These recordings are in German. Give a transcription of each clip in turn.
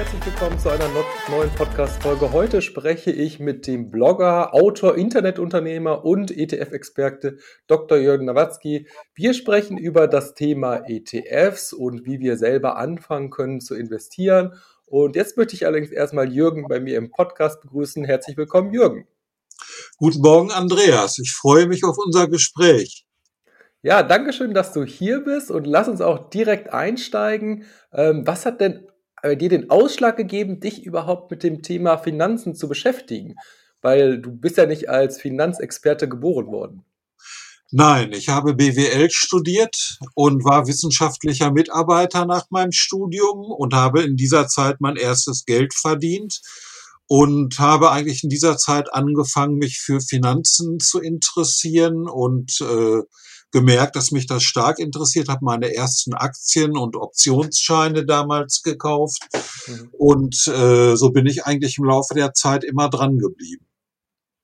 herzlich willkommen zu einer neuen Podcast-Folge. Heute spreche ich mit dem Blogger, Autor, Internetunternehmer und ETF-Experte Dr. Jürgen Nawatzki. Wir sprechen über das Thema ETFs und wie wir selber anfangen können zu investieren. Und jetzt möchte ich allerdings erstmal Jürgen bei mir im Podcast begrüßen. Herzlich willkommen, Jürgen. Guten Morgen, Andreas. Ich freue mich auf unser Gespräch. Ja, danke schön, dass du hier bist und lass uns auch direkt einsteigen. Ähm, was hat denn äh, dir den Ausschlag gegeben, dich überhaupt mit dem Thema Finanzen zu beschäftigen? Weil du bist ja nicht als Finanzexperte geboren worden. Nein, ich habe BWL studiert und war wissenschaftlicher Mitarbeiter nach meinem Studium und habe in dieser Zeit mein erstes Geld verdient und habe eigentlich in dieser Zeit angefangen, mich für Finanzen zu interessieren und äh, gemerkt, dass mich das stark interessiert, habe meine ersten Aktien und Optionsscheine damals gekauft mhm. und äh, so bin ich eigentlich im Laufe der Zeit immer dran geblieben.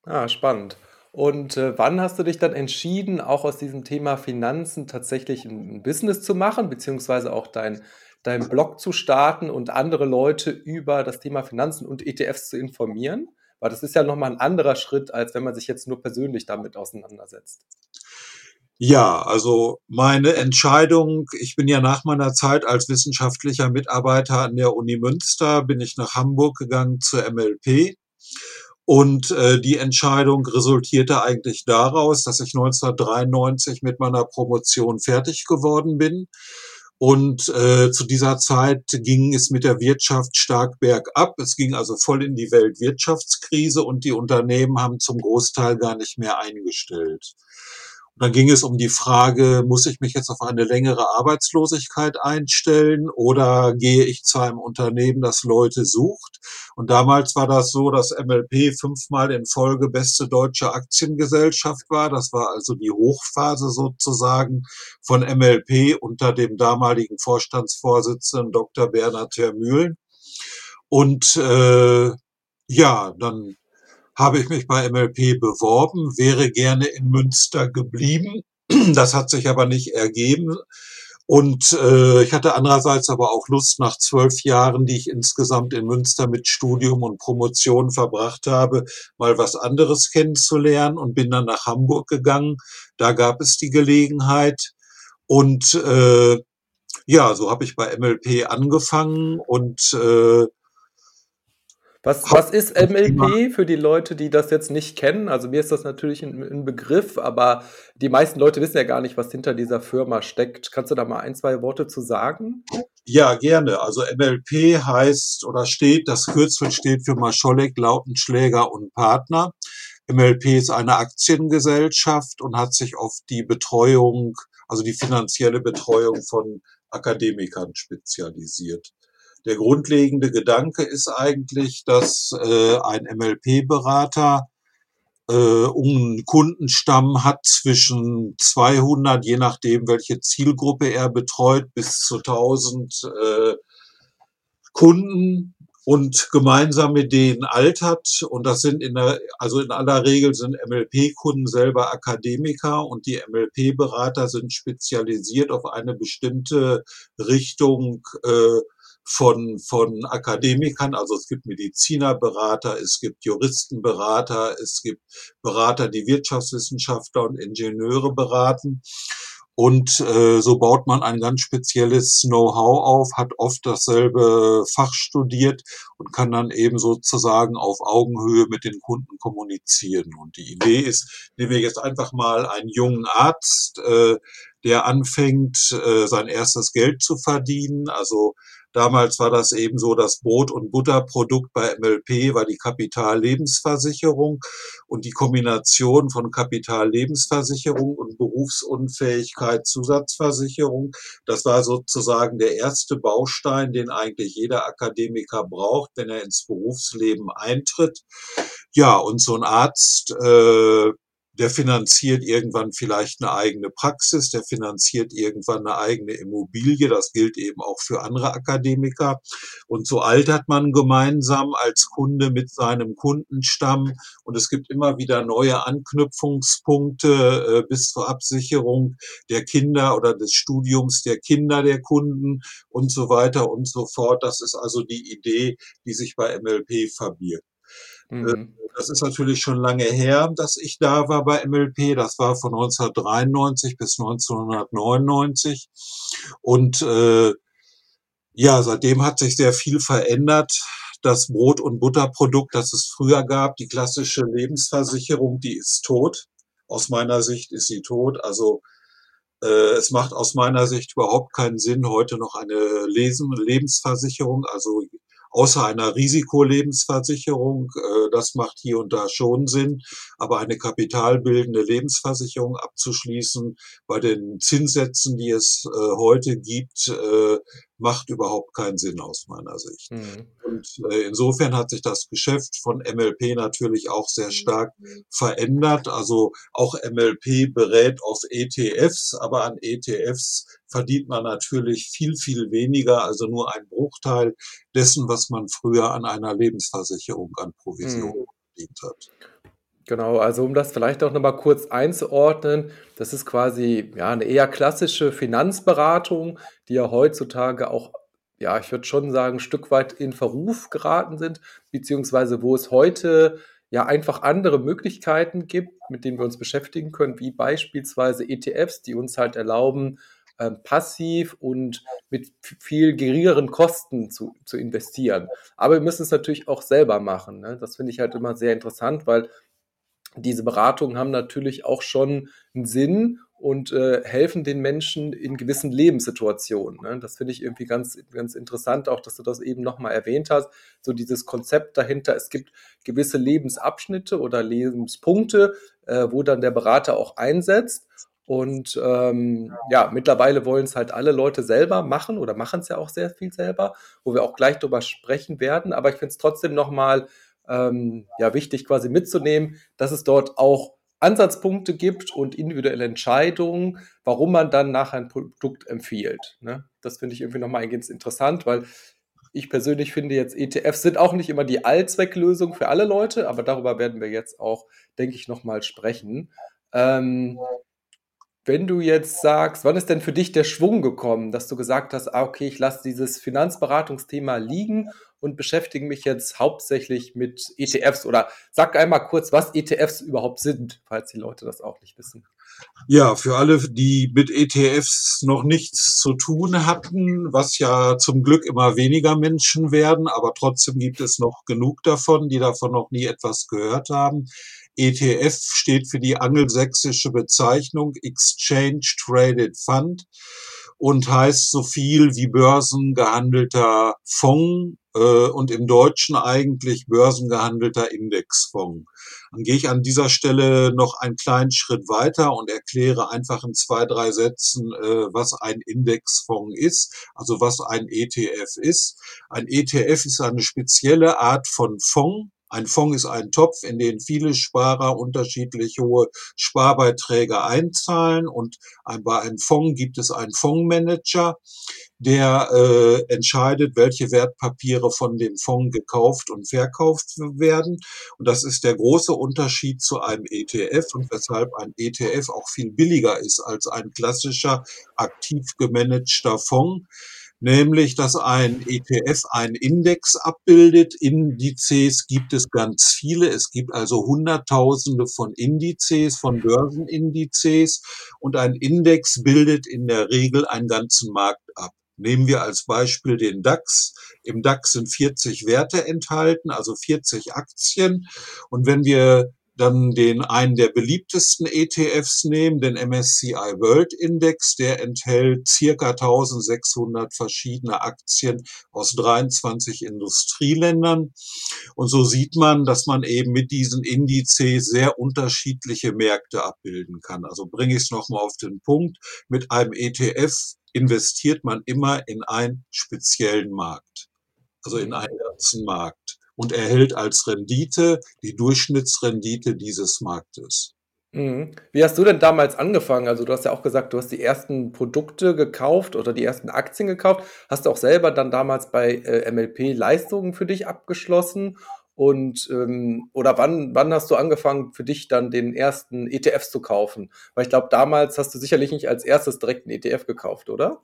Ah, spannend. Und äh, wann hast du dich dann entschieden, auch aus diesem Thema Finanzen tatsächlich ein, ein Business zu machen, beziehungsweise auch dein, dein Blog zu starten und andere Leute über das Thema Finanzen und ETFs zu informieren? Weil das ist ja nochmal ein anderer Schritt, als wenn man sich jetzt nur persönlich damit auseinandersetzt. Ja, also meine Entscheidung, ich bin ja nach meiner Zeit als wissenschaftlicher Mitarbeiter an der Uni Münster, bin ich nach Hamburg gegangen zur MLP. Und äh, die Entscheidung resultierte eigentlich daraus, dass ich 1993 mit meiner Promotion fertig geworden bin. Und äh, zu dieser Zeit ging es mit der Wirtschaft stark bergab. Es ging also voll in die Weltwirtschaftskrise und die Unternehmen haben zum Großteil gar nicht mehr eingestellt. Dann ging es um die Frage, muss ich mich jetzt auf eine längere Arbeitslosigkeit einstellen oder gehe ich zu einem Unternehmen, das Leute sucht? Und damals war das so, dass MLP fünfmal in Folge beste deutsche Aktiengesellschaft war. Das war also die Hochphase sozusagen von MLP unter dem damaligen Vorstandsvorsitzenden Dr. Bernhard Termühlen. Und äh, ja, dann habe ich mich bei MLP beworben, wäre gerne in Münster geblieben. Das hat sich aber nicht ergeben. Und äh, ich hatte andererseits aber auch Lust, nach zwölf Jahren, die ich insgesamt in Münster mit Studium und Promotion verbracht habe, mal was anderes kennenzulernen und bin dann nach Hamburg gegangen. Da gab es die Gelegenheit. Und äh, ja, so habe ich bei MLP angefangen und äh, was, was ist MLP für die Leute, die das jetzt nicht kennen? Also mir ist das natürlich ein, ein, Begriff, aber die meisten Leute wissen ja gar nicht, was hinter dieser Firma steckt. Kannst du da mal ein, zwei Worte zu sagen? Ja, gerne. Also MLP heißt oder steht, das Kürzel steht für Mascholek, Lautenschläger und Partner. MLP ist eine Aktiengesellschaft und hat sich auf die Betreuung, also die finanzielle Betreuung von Akademikern spezialisiert. Der grundlegende Gedanke ist eigentlich, dass äh, ein MLP-Berater äh, einen Kundenstamm hat zwischen 200, je nachdem, welche Zielgruppe er betreut, bis zu 1000 äh, Kunden und gemeinsam mit denen altert. Und das sind in der, also in aller Regel sind MLP-Kunden selber Akademiker und die MLP-Berater sind spezialisiert auf eine bestimmte Richtung äh, von, von Akademikern, also es gibt Medizinerberater, es gibt Juristenberater, es gibt Berater, die Wirtschaftswissenschaftler und Ingenieure beraten. Und äh, so baut man ein ganz spezielles Know-how auf, hat oft dasselbe Fach studiert und kann dann eben sozusagen auf Augenhöhe mit den Kunden kommunizieren. Und die Idee ist, nehmen wir jetzt einfach mal einen jungen Arzt, äh, der anfängt, äh, sein erstes Geld zu verdienen. Also Damals war das eben so, das Brot- und Butterprodukt bei MLP war die Kapitallebensversicherung und die Kombination von Kapitallebensversicherung und Berufsunfähigkeit Zusatzversicherung. Das war sozusagen der erste Baustein, den eigentlich jeder Akademiker braucht, wenn er ins Berufsleben eintritt. Ja, und so ein Arzt äh, der finanziert irgendwann vielleicht eine eigene Praxis, der finanziert irgendwann eine eigene Immobilie. Das gilt eben auch für andere Akademiker. Und so altert man gemeinsam als Kunde mit seinem Kundenstamm. Und es gibt immer wieder neue Anknüpfungspunkte äh, bis zur Absicherung der Kinder oder des Studiums der Kinder der Kunden und so weiter und so fort. Das ist also die Idee, die sich bei MLP verbirgt. Äh, mhm. Das ist natürlich schon lange her, dass ich da war bei MLP. Das war von 1993 bis 1999. Und äh, ja, seitdem hat sich sehr viel verändert. Das Brot- und Butterprodukt, das es früher gab, die klassische Lebensversicherung, die ist tot. Aus meiner Sicht ist sie tot. Also äh, es macht aus meiner Sicht überhaupt keinen Sinn, heute noch eine Lesen Lebensversicherung, also außer einer Risikolebensversicherung. Äh, das macht hier und da schon Sinn. Aber eine kapitalbildende Lebensversicherung abzuschließen bei den Zinssätzen, die es äh, heute gibt, äh, macht überhaupt keinen Sinn aus meiner Sicht. Mhm. Und äh, insofern hat sich das Geschäft von MLP natürlich auch sehr stark verändert. Also auch MLP berät auf ETFs, aber an ETFs verdient man natürlich viel, viel weniger, also nur ein Bruchteil dessen, was man früher an einer Lebensversicherung an Provision mhm. verdient hat. Genau, also um das vielleicht auch nochmal kurz einzuordnen, das ist quasi ja eine eher klassische Finanzberatung, die ja heutzutage auch, ja, ich würde schon sagen, ein Stück weit in Verruf geraten sind, beziehungsweise wo es heute ja einfach andere Möglichkeiten gibt, mit denen wir uns beschäftigen können, wie beispielsweise ETFs, die uns halt erlauben, ähm, passiv und mit viel geringeren Kosten zu, zu investieren. Aber wir müssen es natürlich auch selber machen. Ne? Das finde ich halt immer sehr interessant, weil diese Beratungen haben natürlich auch schon einen Sinn und äh, helfen den Menschen in gewissen Lebenssituationen. Ne? Das finde ich irgendwie ganz, ganz interessant, auch dass du das eben nochmal erwähnt hast. So dieses Konzept dahinter, es gibt gewisse Lebensabschnitte oder Lebenspunkte, äh, wo dann der Berater auch einsetzt. Und ähm, ja, mittlerweile wollen es halt alle Leute selber machen oder machen es ja auch sehr viel selber, wo wir auch gleich drüber sprechen werden. Aber ich finde es trotzdem nochmal ähm, ja, wichtig quasi mitzunehmen, dass es dort auch Ansatzpunkte gibt und individuelle Entscheidungen, warum man dann nach ein Produkt empfiehlt. Ne? Das finde ich irgendwie nochmal ganz interessant, weil ich persönlich finde jetzt ETFs sind auch nicht immer die Allzwecklösung für alle Leute, aber darüber werden wir jetzt auch, denke ich, nochmal sprechen. Ähm, wenn du jetzt sagst, wann ist denn für dich der Schwung gekommen, dass du gesagt hast, ah, okay, ich lasse dieses Finanzberatungsthema liegen und beschäftige mich jetzt hauptsächlich mit ETFs oder sag einmal kurz, was ETFs überhaupt sind, falls die Leute das auch nicht wissen. Ja, für alle, die mit ETFs noch nichts zu tun hatten, was ja zum Glück immer weniger Menschen werden, aber trotzdem gibt es noch genug davon, die davon noch nie etwas gehört haben. ETF steht für die angelsächsische Bezeichnung Exchange Traded Fund und heißt so viel wie börsengehandelter Fonds und im Deutschen eigentlich börsengehandelter Indexfonds. Dann gehe ich an dieser Stelle noch einen kleinen Schritt weiter und erkläre einfach in zwei, drei Sätzen, äh, was ein Indexfonds ist, also was ein ETF ist. Ein ETF ist eine spezielle Art von Fonds, ein Fonds ist ein Topf, in den viele Sparer unterschiedlich hohe Sparbeiträge einzahlen und bei einem Fonds gibt es einen Fondsmanager, der äh, entscheidet, welche Wertpapiere von dem Fonds gekauft und verkauft werden. Und das ist der große Unterschied zu einem ETF und weshalb ein ETF auch viel billiger ist als ein klassischer aktiv gemanagter Fonds nämlich dass ein ETF einen Index abbildet. Indizes gibt es ganz viele. Es gibt also Hunderttausende von Indizes, von Börsenindizes und ein Index bildet in der Regel einen ganzen Markt ab. Nehmen wir als Beispiel den DAX. Im DAX sind 40 Werte enthalten, also 40 Aktien. Und wenn wir dann den einen der beliebtesten ETFs nehmen, den MSCI World Index, der enthält circa 1600 verschiedene Aktien aus 23 Industrieländern. Und so sieht man, dass man eben mit diesen Indizes sehr unterschiedliche Märkte abbilden kann. Also bringe ich es nochmal auf den Punkt. Mit einem ETF investiert man immer in einen speziellen Markt, also in einen ganzen Markt und erhält als Rendite die Durchschnittsrendite dieses Marktes. Mhm. Wie hast du denn damals angefangen? Also, du hast ja auch gesagt, du hast die ersten Produkte gekauft oder die ersten Aktien gekauft. Hast du auch selber dann damals bei, äh, MLP Leistungen für dich abgeschlossen? Und, ähm oder wann wann hast du angefangen, für dich dann den ersten ETFs zu kaufen? Weil ich glaube, damals hast du sicherlich nicht als erstes direkt 'n ETF gekauft, oder?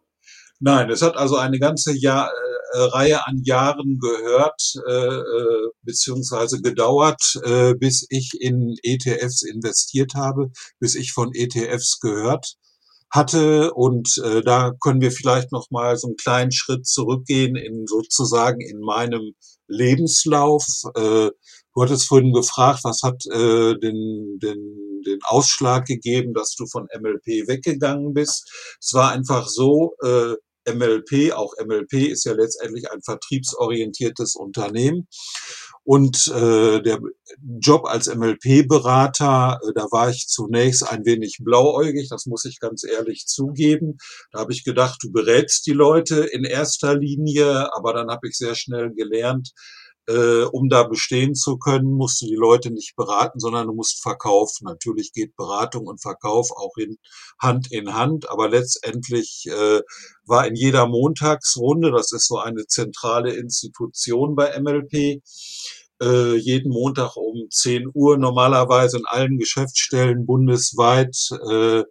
Nein, es hat also eine ganze Jahr äh, äh, Reihe an Jahren gehört, äh, äh, beziehungsweise gedauert, äh, bis ich in ETFs investiert habe, bis ich von ETFs gehört hatte. Und äh, da können wir vielleicht noch mal so einen kleinen Schritt zurückgehen in sozusagen in meinem Lebenslauf. Äh, du hattest vorhin gefragt, was hat äh, den, den, den Ausschlag gegeben, dass du von MLP weggegangen bist. Es war einfach so, äh, MLP, auch MLP ist ja letztendlich ein vertriebsorientiertes Unternehmen. Und äh, der Job als MLP-Berater, äh, da war ich zunächst ein wenig blauäugig, das muss ich ganz ehrlich zugeben. Da habe ich gedacht, du berätst die Leute in erster Linie, aber dann habe ich sehr schnell gelernt, äh, um da bestehen zu können, musst du die Leute nicht beraten, sondern du musst verkaufen. Natürlich geht Beratung und Verkauf auch in Hand in Hand, aber letztendlich äh, war in jeder Montagsrunde, das ist so eine zentrale Institution bei MLP, äh, jeden Montag um 10 Uhr normalerweise in allen Geschäftsstellen bundesweit äh,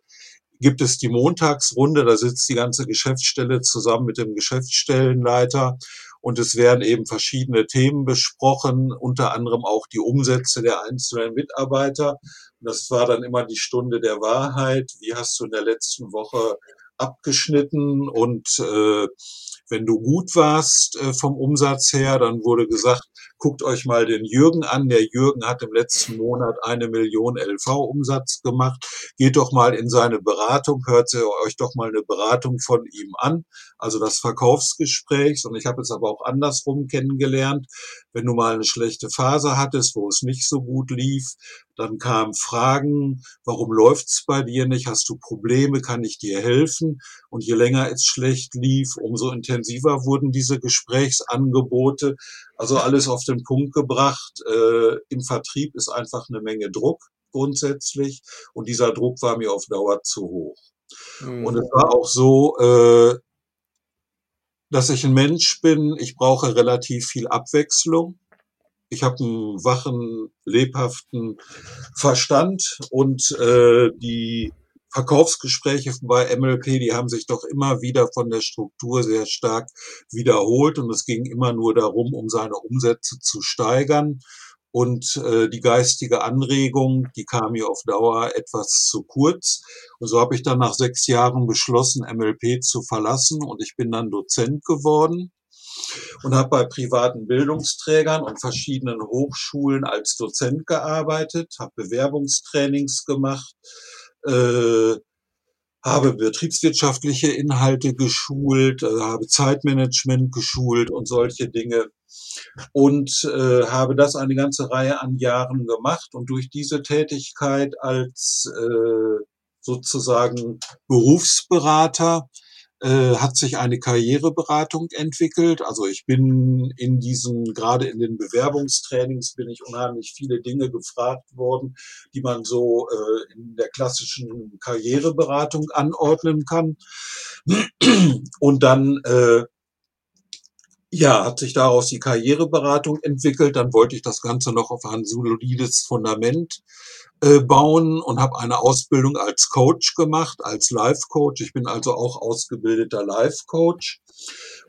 gibt es die Montagsrunde, da sitzt die ganze Geschäftsstelle zusammen mit dem Geschäftsstellenleiter und es werden eben verschiedene Themen besprochen, unter anderem auch die Umsätze der einzelnen Mitarbeiter. Und das war dann immer die Stunde der Wahrheit. Wie hast du in der letzten Woche abgeschnitten und äh, wenn du gut warst äh, vom Umsatz her, dann wurde gesagt, guckt euch mal den Jürgen an. Der Jürgen hat im letzten Monat eine Million LV-Umsatz gemacht. Geht doch mal in seine Beratung, hört euch doch mal eine Beratung von ihm an. Also das Verkaufsgespräch. Und ich habe es aber auch andersrum kennengelernt. Wenn du mal eine schlechte Phase hattest, wo es nicht so gut lief, dann kamen Fragen, warum läuft's bei dir nicht? Hast du Probleme? Kann ich dir helfen? Und je länger es schlecht lief, umso intensiver wurden diese Gesprächsangebote. Also alles auf den Punkt gebracht. Äh, Im Vertrieb ist einfach eine Menge Druck grundsätzlich. Und dieser Druck war mir auf Dauer zu hoch. Mhm. Und es war auch so, äh, dass ich ein Mensch bin, ich brauche relativ viel Abwechslung ich habe einen wachen, lebhaften Verstand und äh, die Verkaufsgespräche bei MLP, die haben sich doch immer wieder von der Struktur sehr stark wiederholt und es ging immer nur darum, um seine Umsätze zu steigern. Und äh, die geistige Anregung, die kam mir auf Dauer etwas zu kurz. Und so habe ich dann nach sechs Jahren beschlossen, MLP zu verlassen und ich bin dann Dozent geworden und habe bei privaten Bildungsträgern und verschiedenen Hochschulen als Dozent gearbeitet, habe Bewerbungstrainings gemacht, äh, habe betriebswirtschaftliche Inhalte geschult, äh, habe Zeitmanagement geschult und solche Dinge und äh, habe das eine ganze Reihe an Jahren gemacht und durch diese Tätigkeit als äh, sozusagen Berufsberater äh, hat sich eine Karriereberatung entwickelt. Also ich bin in diesen, gerade in den Bewerbungstrainings bin ich unheimlich viele Dinge gefragt worden, die man so äh, in der klassischen Karriereberatung anordnen kann. Und dann äh, ja, hat sich daraus die Karriereberatung entwickelt. Dann wollte ich das Ganze noch auf ein solides Fundament bauen und habe eine Ausbildung als Coach gemacht, als Life-Coach. Ich bin also auch ausgebildeter Life-Coach.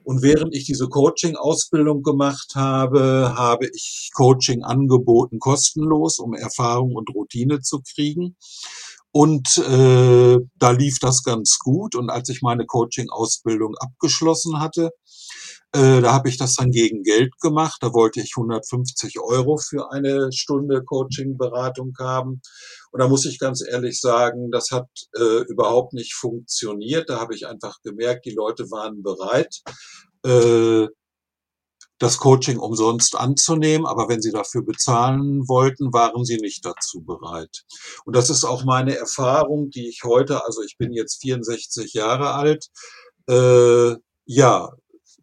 Und während ich diese Coaching-Ausbildung gemacht habe, habe ich Coaching angeboten, kostenlos, um Erfahrung und Routine zu kriegen. Und äh, da lief das ganz gut. Und als ich meine Coaching-Ausbildung abgeschlossen hatte, äh, da habe ich das dann gegen Geld gemacht. Da wollte ich 150 Euro für eine Stunde Coaching-Beratung haben. Und da muss ich ganz ehrlich sagen, das hat äh, überhaupt nicht funktioniert. Da habe ich einfach gemerkt, die Leute waren bereit, äh, das Coaching umsonst anzunehmen, aber wenn sie dafür bezahlen wollten, waren sie nicht dazu bereit. Und das ist auch meine Erfahrung, die ich heute, also ich bin jetzt 64 Jahre alt, äh, ja,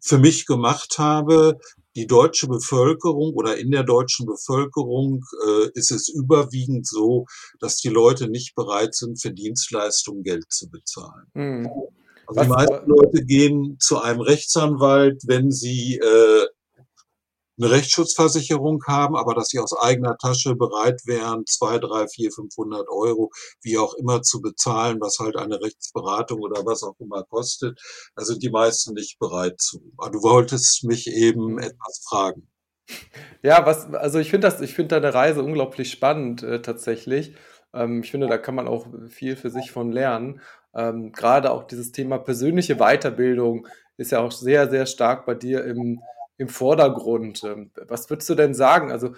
für mich gemacht habe. die deutsche Bevölkerung oder in der deutschen Bevölkerung äh, ist es überwiegend so, dass die Leute nicht bereit sind, für Dienstleistungen Geld zu bezahlen. Mhm. Also die meisten Leute gehen zu einem Rechtsanwalt, wenn sie äh, eine Rechtsschutzversicherung haben, aber dass sie aus eigener Tasche bereit wären, zwei, drei, vier, 500 Euro, wie auch immer zu bezahlen, was halt eine Rechtsberatung oder was auch immer kostet, da sind die meisten nicht bereit zu. Aber du wolltest mich eben etwas fragen. Ja, was, also ich finde das, ich finde deine Reise unglaublich spannend äh, tatsächlich. Ähm, ich finde, da kann man auch viel für sich von lernen. Ähm, Gerade auch dieses Thema persönliche Weiterbildung ist ja auch sehr, sehr stark bei dir im, im Vordergrund. Ähm, was würdest du denn sagen? Also,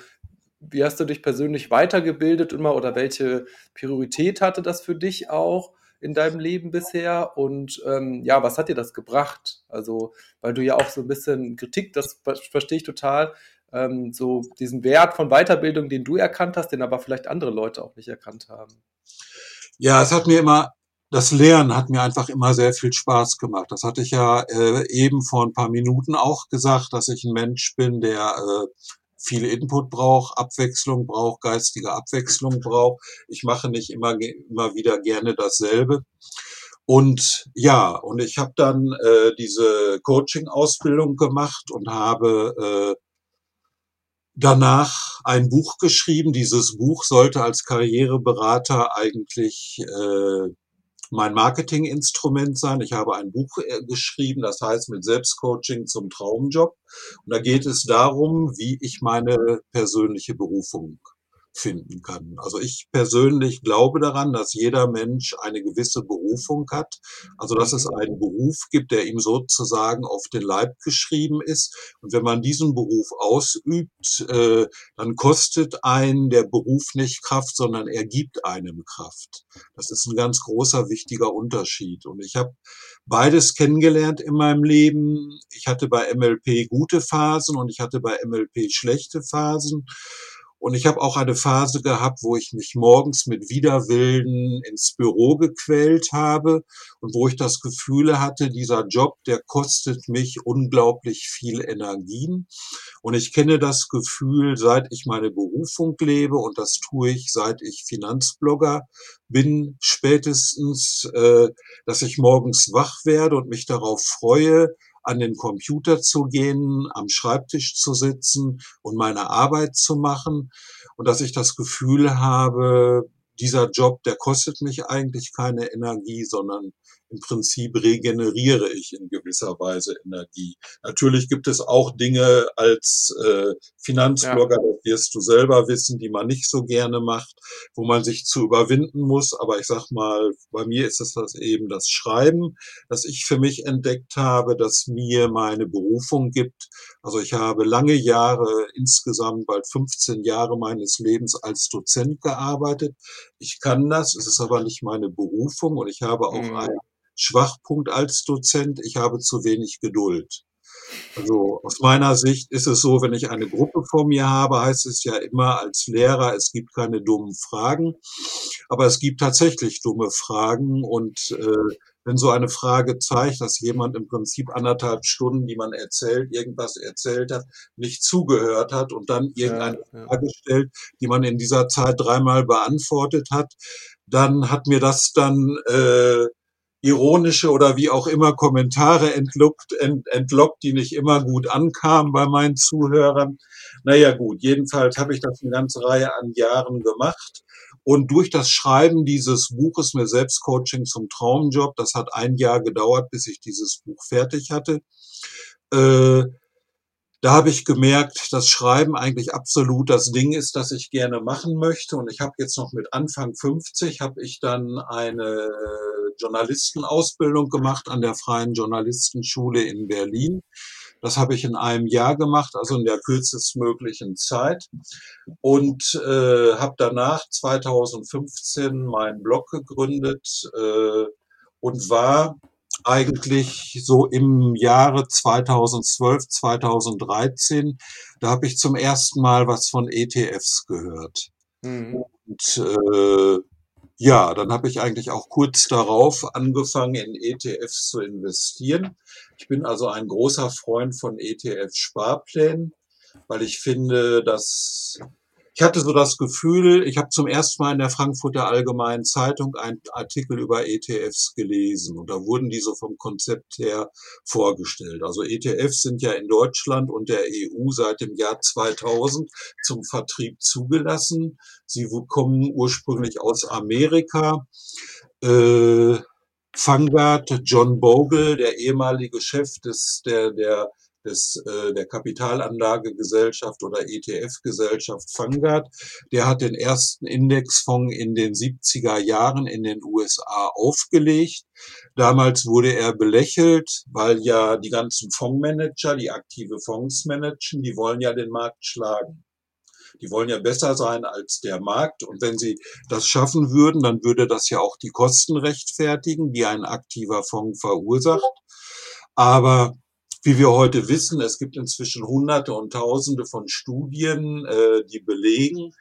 wie hast du dich persönlich weitergebildet immer oder welche Priorität hatte das für dich auch in deinem Leben bisher? Und ähm, ja, was hat dir das gebracht? Also, weil du ja auch so ein bisschen Kritik, das verstehe ich total, ähm, so diesen Wert von Weiterbildung, den du erkannt hast, den aber vielleicht andere Leute auch nicht erkannt haben. Ja, es hat mir immer das Lernen hat mir einfach immer sehr viel Spaß gemacht. Das hatte ich ja äh, eben vor ein paar Minuten auch gesagt, dass ich ein Mensch bin, der äh, viel Input braucht, Abwechslung braucht, geistige Abwechslung braucht. Ich mache nicht immer, immer wieder gerne dasselbe. Und ja, und ich habe dann äh, diese Coaching-Ausbildung gemacht und habe äh, danach ein Buch geschrieben. Dieses Buch sollte als Karriereberater eigentlich äh, mein Marketinginstrument sein. Ich habe ein Buch äh, geschrieben, das heißt mit Selbstcoaching zum Traumjob. Und da geht es darum, wie ich meine persönliche Berufung finden kann. Also ich persönlich glaube daran, dass jeder Mensch eine gewisse Berufung hat. Also dass es einen Beruf gibt, der ihm sozusagen auf den Leib geschrieben ist. Und wenn man diesen Beruf ausübt, äh, dann kostet einen der Beruf nicht Kraft, sondern er gibt einem Kraft. Das ist ein ganz großer, wichtiger Unterschied. Und ich habe beides kennengelernt in meinem Leben. Ich hatte bei MLP gute Phasen und ich hatte bei MLP schlechte Phasen. Und ich habe auch eine Phase gehabt, wo ich mich morgens mit Widerwillen ins Büro gequält habe und wo ich das Gefühl hatte, dieser Job, der kostet mich unglaublich viel Energien. Und ich kenne das Gefühl, seit ich meine Berufung lebe, und das tue ich, seit ich Finanzblogger bin, spätestens, äh, dass ich morgens wach werde und mich darauf freue, an den Computer zu gehen, am Schreibtisch zu sitzen und meine Arbeit zu machen. Und dass ich das Gefühl habe, dieser Job, der kostet mich eigentlich keine Energie, sondern im Prinzip regeneriere ich in gewisser Weise Energie. Natürlich gibt es auch Dinge als äh, Finanzblogger, ja. das wirst du selber wissen, die man nicht so gerne macht, wo man sich zu überwinden muss. Aber ich sag mal, bei mir ist es das eben das Schreiben, das ich für mich entdeckt habe, das mir meine Berufung gibt. Also ich habe lange Jahre, insgesamt bald 15 Jahre meines Lebens als Dozent gearbeitet. Ich kann das, es ist aber nicht meine Berufung und ich habe auch mhm. einen Schwachpunkt als Dozent, ich habe zu wenig Geduld. Also aus meiner Sicht ist es so, wenn ich eine Gruppe vor mir habe, heißt es ja immer als Lehrer, es gibt keine dummen Fragen, aber es gibt tatsächlich dumme Fragen und äh, wenn so eine Frage zeigt, dass jemand im Prinzip anderthalb Stunden, die man erzählt, irgendwas erzählt hat, nicht zugehört hat und dann irgendeine ja, ja. Frage stellt, die man in dieser Zeit dreimal beantwortet hat, dann hat mir das dann äh, ironische oder wie auch immer Kommentare entlockt, ent, entlockt, die nicht immer gut ankamen bei meinen Zuhörern. Naja gut, jedenfalls habe ich das eine ganze Reihe an Jahren gemacht. Und durch das Schreiben dieses Buches mir Selbstcoaching zum Traumjob, das hat ein Jahr gedauert, bis ich dieses Buch fertig hatte, äh, da habe ich gemerkt, dass Schreiben eigentlich absolut das Ding ist, das ich gerne machen möchte. Und ich habe jetzt noch mit Anfang 50 habe ich dann eine Journalistenausbildung gemacht an der Freien Journalistenschule in Berlin. Das habe ich in einem Jahr gemacht, also in der kürzestmöglichen Zeit. Und äh, habe danach 2015 meinen Blog gegründet äh, und war eigentlich so im Jahre 2012, 2013, da habe ich zum ersten Mal was von ETFs gehört. Mhm. Und äh, Ja, dann habe ich eigentlich auch kurz darauf angefangen, in ETFs zu investieren. Ich bin also ein großer Freund von ETF-Sparplänen, weil ich finde, dass ich hatte so das Gefühl, ich habe zum ersten Mal in der Frankfurter Allgemeinen Zeitung einen Artikel über ETFs gelesen und da wurden die so vom Konzept her vorgestellt. Also ETFs sind ja in Deutschland und der EU seit dem Jahr 2000 zum Vertrieb zugelassen. Sie kommen ursprünglich aus Amerika. Äh, Vanguard, John Bogle, der ehemalige Chef des, der, der des, äh, der Kapitalanlagegesellschaft oder ETF-Gesellschaft Vanguard. Der hat den ersten Indexfonds in den 70er Jahren in den USA aufgelegt. Damals wurde er belächelt, weil ja die ganzen Fondsmanager, die aktive Fonds managen, die wollen ja den Markt schlagen. Die wollen ja besser sein als der Markt. Und wenn sie das schaffen würden, dann würde das ja auch die Kosten rechtfertigen, die ein aktiver Fonds verursacht. Aber wie wir heute wissen, es gibt inzwischen Hunderte und Tausende von Studien, äh, die belegen,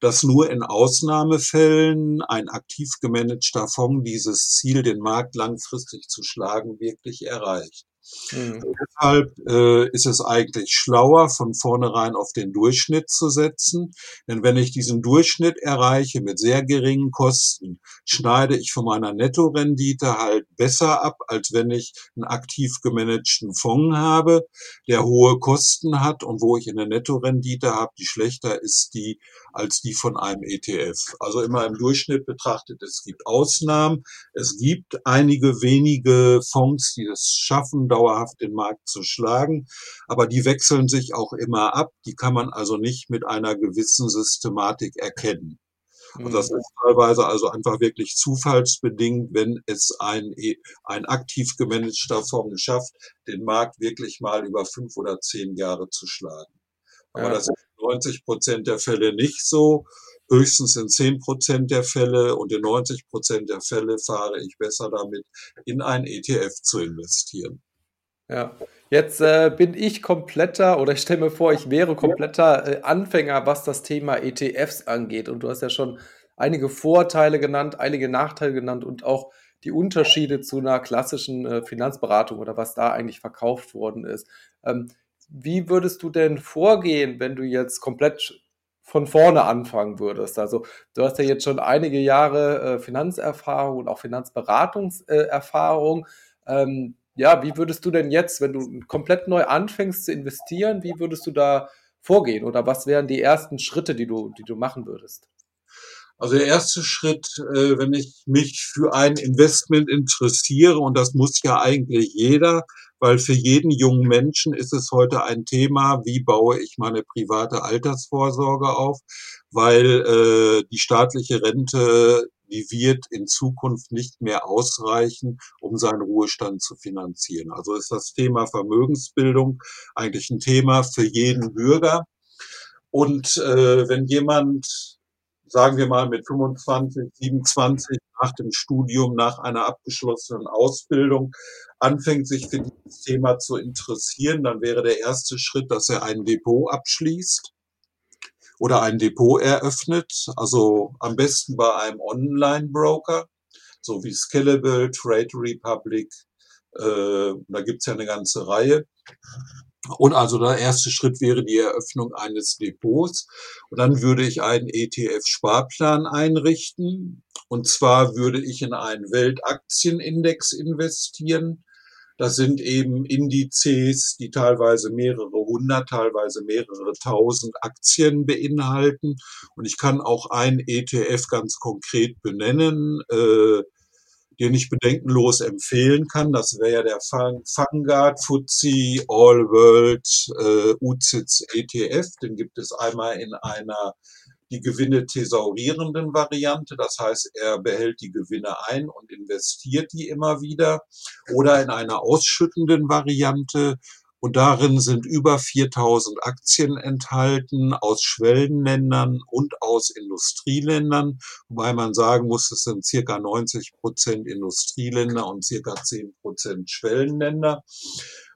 dass nur in Ausnahmefällen ein aktiv gemanagter Fonds dieses Ziel, den Markt langfristig zu schlagen, wirklich erreicht. Mhm. Deshalb äh, ist es eigentlich schlauer, von vornherein auf den Durchschnitt zu setzen. Denn wenn ich diesen Durchschnitt erreiche mit sehr geringen Kosten, schneide ich von meiner Nettorendite halt besser ab, als wenn ich einen aktiv gemanagten Fonds habe, der hohe Kosten hat und wo ich eine Nettorendite habe, die schlechter ist die als die von einem ETF. Also immer im Durchschnitt betrachtet. Es gibt Ausnahmen. Es gibt einige wenige Fonds, die es schaffen, dauerhaft den Markt zu schlagen. Aber die wechseln sich auch immer ab. Die kann man also nicht mit einer gewissen Systematik erkennen. Und das mhm. ist teilweise also einfach wirklich zufallsbedingt, wenn es ein, ein aktiv gemanagter Fonds schafft, den Markt wirklich mal über fünf oder zehn Jahre zu schlagen. Aber ja. das ist 90 Prozent der Fälle nicht so. Höchstens in 10 Prozent der Fälle und in 90 Prozent der Fälle fahre ich besser damit, in ein ETF zu investieren. Ja, jetzt äh, bin ich kompletter oder ich stelle mir vor, ich wäre kompletter äh, Anfänger, was das Thema ETFs angeht. Und du hast ja schon einige Vorteile genannt, einige Nachteile genannt und auch die Unterschiede zu einer klassischen äh, Finanzberatung oder was da eigentlich verkauft worden ist. Ähm, wie würdest du denn vorgehen, wenn du jetzt komplett von vorne anfangen würdest? Also du hast ja jetzt schon einige Jahre äh, Finanzerfahrung und auch Finanzberatungserfahrung. Ähm, ja, wie würdest du denn jetzt, wenn du komplett neu anfängst zu investieren, wie würdest du da vorgehen oder was wären die ersten Schritte, die du, die du machen würdest? Also der erste Schritt, äh, wenn ich mich für ein Investment interessiere, und das muss ja eigentlich jeder, weil für jeden jungen Menschen ist es heute ein Thema, wie baue ich meine private Altersvorsorge auf, weil äh, die staatliche Rente, die wird in Zukunft nicht mehr ausreichen, um seinen Ruhestand zu finanzieren. Also ist das Thema Vermögensbildung eigentlich ein Thema für jeden Bürger. Und äh, wenn jemand sagen wir mal mit 25, 27 nach dem Studium, nach einer abgeschlossenen Ausbildung anfängt, sich für dieses Thema zu interessieren, dann wäre der erste Schritt, dass er ein Depot abschließt oder ein Depot eröffnet, also am besten bei einem Online-Broker, so wie Scalable, Trade Republic, äh, da gibt's ja eine ganze Reihe. Und also der erste Schritt wäre die Eröffnung eines Depots. Und dann würde ich einen ETF-Sparplan einrichten. Und zwar würde ich in einen Weltaktienindex investieren. Das sind eben Indizes, die teilweise mehrere hundert, teilweise mehrere tausend Aktien beinhalten. Und ich kann auch einen ETF ganz konkret benennen. Äh, den ich bedenkenlos empfehlen kann. Das wäre ja der Vanguard FTSE All World äh, UCITS ETF. Den gibt es einmal in einer die Gewinne thesaurierenden Variante. Das heißt, er behält die Gewinne ein und investiert die immer wieder. Oder in einer ausschüttenden Variante. Und darin sind über 4000 Aktien enthalten aus Schwellenländern und aus Industrieländern, wobei man sagen muss, es sind circa 90 Prozent Industrieländer und circa 10 Prozent Schwellenländer.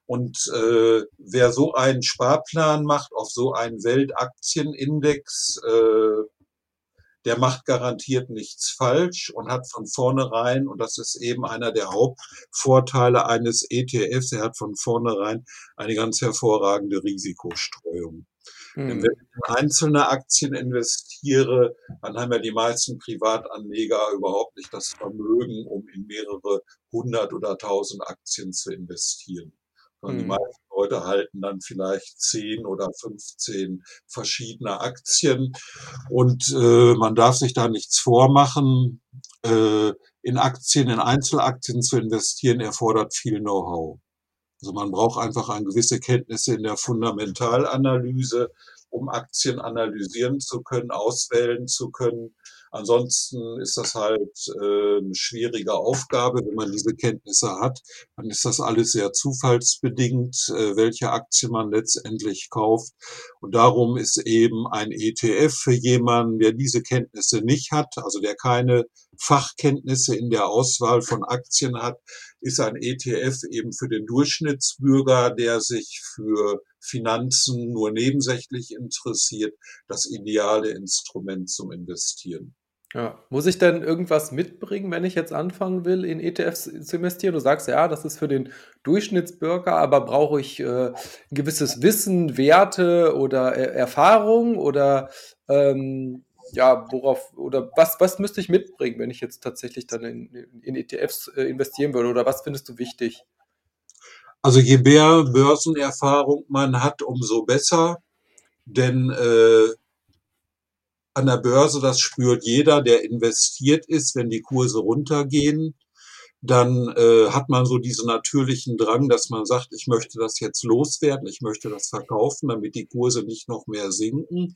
Und äh, wer so einen Sparplan macht auf so einen Weltaktienindex, äh, der macht garantiert nichts falsch und hat von vornherein, und das ist eben einer der Hauptvorteile eines ETFs, er hat von vornherein eine ganz hervorragende Risikostreuung. Denn wenn ich in einzelne Aktien investiere, dann haben ja die meisten Privatanleger überhaupt nicht das Vermögen, um in mehrere hundert oder tausend Aktien zu investieren. Mhm. Die meisten Leute halten dann vielleicht zehn oder 15 verschiedene Aktien und äh, man darf sich da nichts vormachen. Äh, in Aktien, in Einzelaktien zu investieren, erfordert viel Know-how. Also man braucht einfach eine gewisse Kenntnisse in der Fundamentalanalyse, um Aktien analysieren zu können, auswählen zu können. Ansonsten ist das halt äh, eine schwierige Aufgabe. Wenn man diese Kenntnisse hat, dann ist das alles sehr zufallsbedingt, äh, welche Aktie man letztendlich kauft. Und darum ist eben ein ETF für jemanden, der diese Kenntnisse nicht hat, also der keine Fachkenntnisse in der Auswahl von Aktien hat, ist ein ETF eben für den Durchschnittsbürger, der sich für Finanzen nur nebensächlich interessiert, das ideale Instrument zum Investieren. Ja. Muss ich denn irgendwas mitbringen, wenn ich jetzt anfangen will, in ETFs zu investieren? Du sagst ja, das ist für den Durchschnittsbürger, aber brauche ich äh, ein gewisses Wissen, Werte oder er Erfahrung oder ähm, ja, worauf oder was, was müsste ich mitbringen, wenn ich jetzt tatsächlich dann in, in ETFs äh, investieren würde? Oder was findest du wichtig? Also je mehr Börsenerfahrung man hat, umso besser. Denn äh, an der Börse, das spürt jeder, der investiert ist, wenn die Kurse runtergehen, dann äh, hat man so diesen natürlichen Drang, dass man sagt, ich möchte das jetzt loswerden, ich möchte das verkaufen, damit die Kurse nicht noch mehr sinken.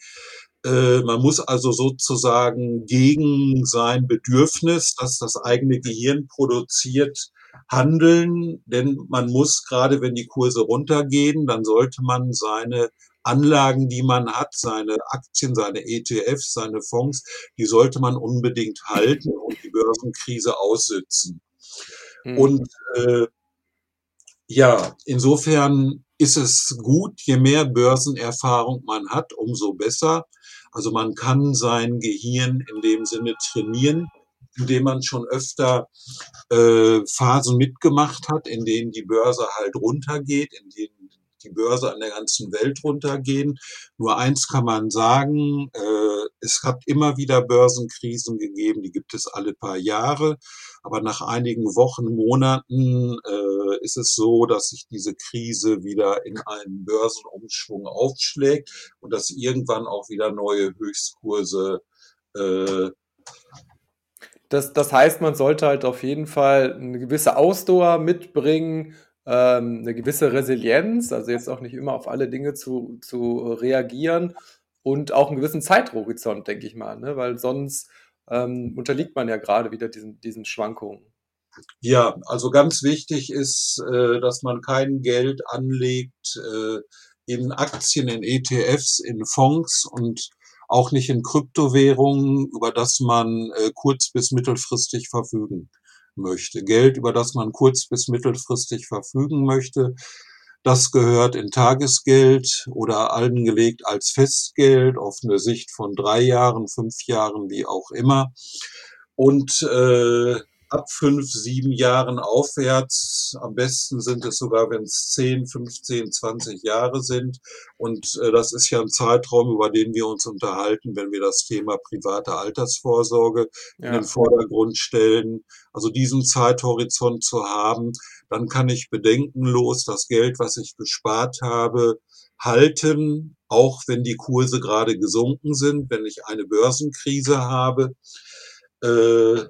Äh, man muss also sozusagen gegen sein Bedürfnis, das das eigene Gehirn produziert, handeln, denn man muss, gerade wenn die Kurse runtergehen, dann sollte man seine Anlagen, die man hat, seine Aktien, seine ETFs, seine Fonds, die sollte man unbedingt halten und die Börsenkrise aussitzen. Mhm. Und äh, ja, insofern ist es gut, je mehr Börsenerfahrung man hat, umso besser. Also man kann sein Gehirn in dem Sinne trainieren, indem man schon öfter äh, Phasen mitgemacht hat, in denen die Börse halt runtergeht, in denen die Börse an der ganzen Welt runtergehen. Nur eins kann man sagen, äh, es hat immer wieder Börsenkrisen gegeben, die gibt es alle paar Jahre. Aber nach einigen Wochen, Monaten äh, ist es so, dass sich diese Krise wieder in einen Börsenumschwung aufschlägt und dass irgendwann auch wieder neue Höchstkurse äh, das, das heißt, man sollte halt auf jeden Fall eine gewisse Ausdauer mitbringen, ähm, eine gewisse Resilienz, also jetzt auch nicht immer auf alle Dinge zu, zu reagieren und auch einen gewissen Zeithorizont, denke ich mal, ne? weil sonst ähm, unterliegt man ja gerade wieder diesen, diesen Schwankungen. Ja, also ganz wichtig ist, äh, dass man kein Geld anlegt äh, in Aktien, in ETFs, in Fonds und auch nicht in Kryptowährungen, über das man äh, kurz- bis mittelfristig verfügen möchte. Geld, über das man kurz- bis mittelfristig verfügen möchte, das gehört in Tagesgeld oder angelegt als Festgeld auf eine Sicht von drei Jahren, fünf Jahren, wie auch immer. Und äh, ab fünf, sieben Jahren aufwärts. Am besten sind es sogar, wenn es zehn, 15, 20 Jahre sind. Und äh, das ist ja ein Zeitraum, über den wir uns unterhalten, wenn wir das Thema private Altersvorsorge ja. in den Vordergrund stellen. Also diesen Zeithorizont zu haben, dann kann ich bedenkenlos das Geld, was ich gespart habe, halten, auch wenn die Kurse gerade gesunken sind, wenn ich eine Börsenkrise habe. Äh,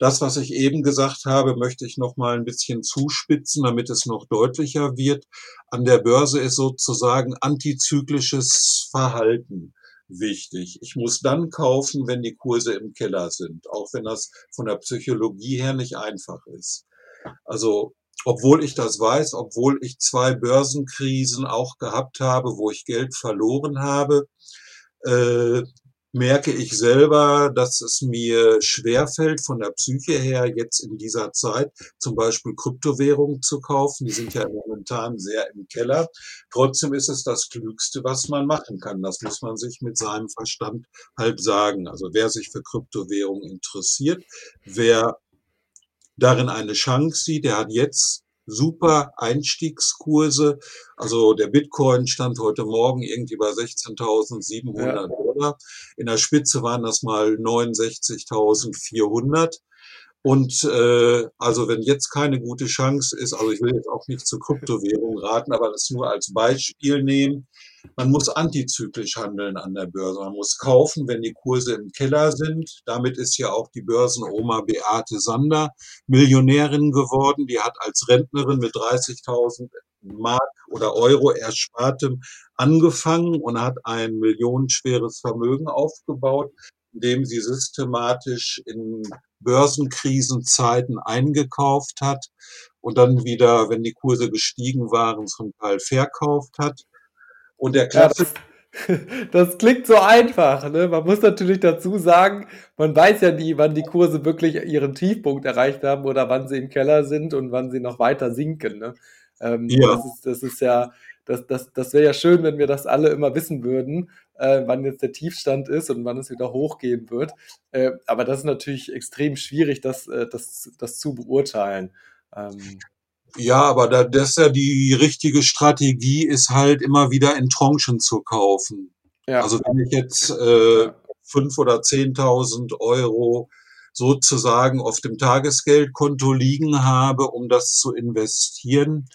das, was ich eben gesagt habe, möchte ich noch mal ein bisschen zuspitzen, damit es noch deutlicher wird. An der Börse ist sozusagen antizyklisches Verhalten wichtig. Ich muss dann kaufen, wenn die Kurse im Keller sind, auch wenn das von der Psychologie her nicht einfach ist. Also, obwohl ich das weiß, obwohl ich zwei Börsenkrisen auch gehabt habe, wo ich Geld verloren habe, äh, merke ich selber, dass es mir schwerfällt, von der Psyche her jetzt in dieser Zeit zum Beispiel Kryptowährungen zu kaufen. Die sind ja momentan sehr im Keller. Trotzdem ist es das Klügste, was man machen kann. Das muss man sich mit seinem Verstand halt sagen. Also wer sich für Kryptowährungen interessiert, wer darin eine Chance sieht, der hat jetzt super Einstiegskurse. Also der Bitcoin stand heute Morgen irgendwie bei 16.700 ja. Dollar. In der Spitze waren das mal 69.400. Und äh, also wenn jetzt keine gute Chance ist, also ich will jetzt auch nicht zur Kryptowährung raten, aber das nur als Beispiel nehmen. Man muss antizyklisch handeln an der Börse. Man muss kaufen, wenn die Kurse im Keller sind. Damit ist ja auch die Börsenoma Beate Sander Millionärin geworden. Die hat als Rentnerin mit 30.000 Mark oder Euro Erspartem angefangen und hat ein millionenschweres Vermögen aufgebaut, indem sie systematisch in Börsenkrisenzeiten eingekauft hat und dann wieder, wenn die Kurse gestiegen waren, zum Teil verkauft hat. Und der Klasse. Ja, das, das, klingt so einfach. Ne? Man muss natürlich dazu sagen, man weiß ja nie, wann die Kurse wirklich ihren Tiefpunkt erreicht haben oder wann sie im Keller sind und wann sie noch weiter sinken. Ne? Ähm, ja. Das ist, das ist ja, das, das, das wäre ja schön, wenn wir das alle immer wissen würden äh, wann jetzt der Tiefstand ist und wann es wieder hochgehen wird. Äh, aber das ist natürlich extrem schwierig, das, äh, das, das zu beurteilen. Ähm, ja, aber da, das ist ja die richtige Strategie, ist halt immer wieder in Tranchen zu kaufen. Ja. Also wenn ich jetzt äh, ja. fünf oder zehntausend Euro sozusagen auf dem Tagesgeldkonto liegen habe, um das zu investieren.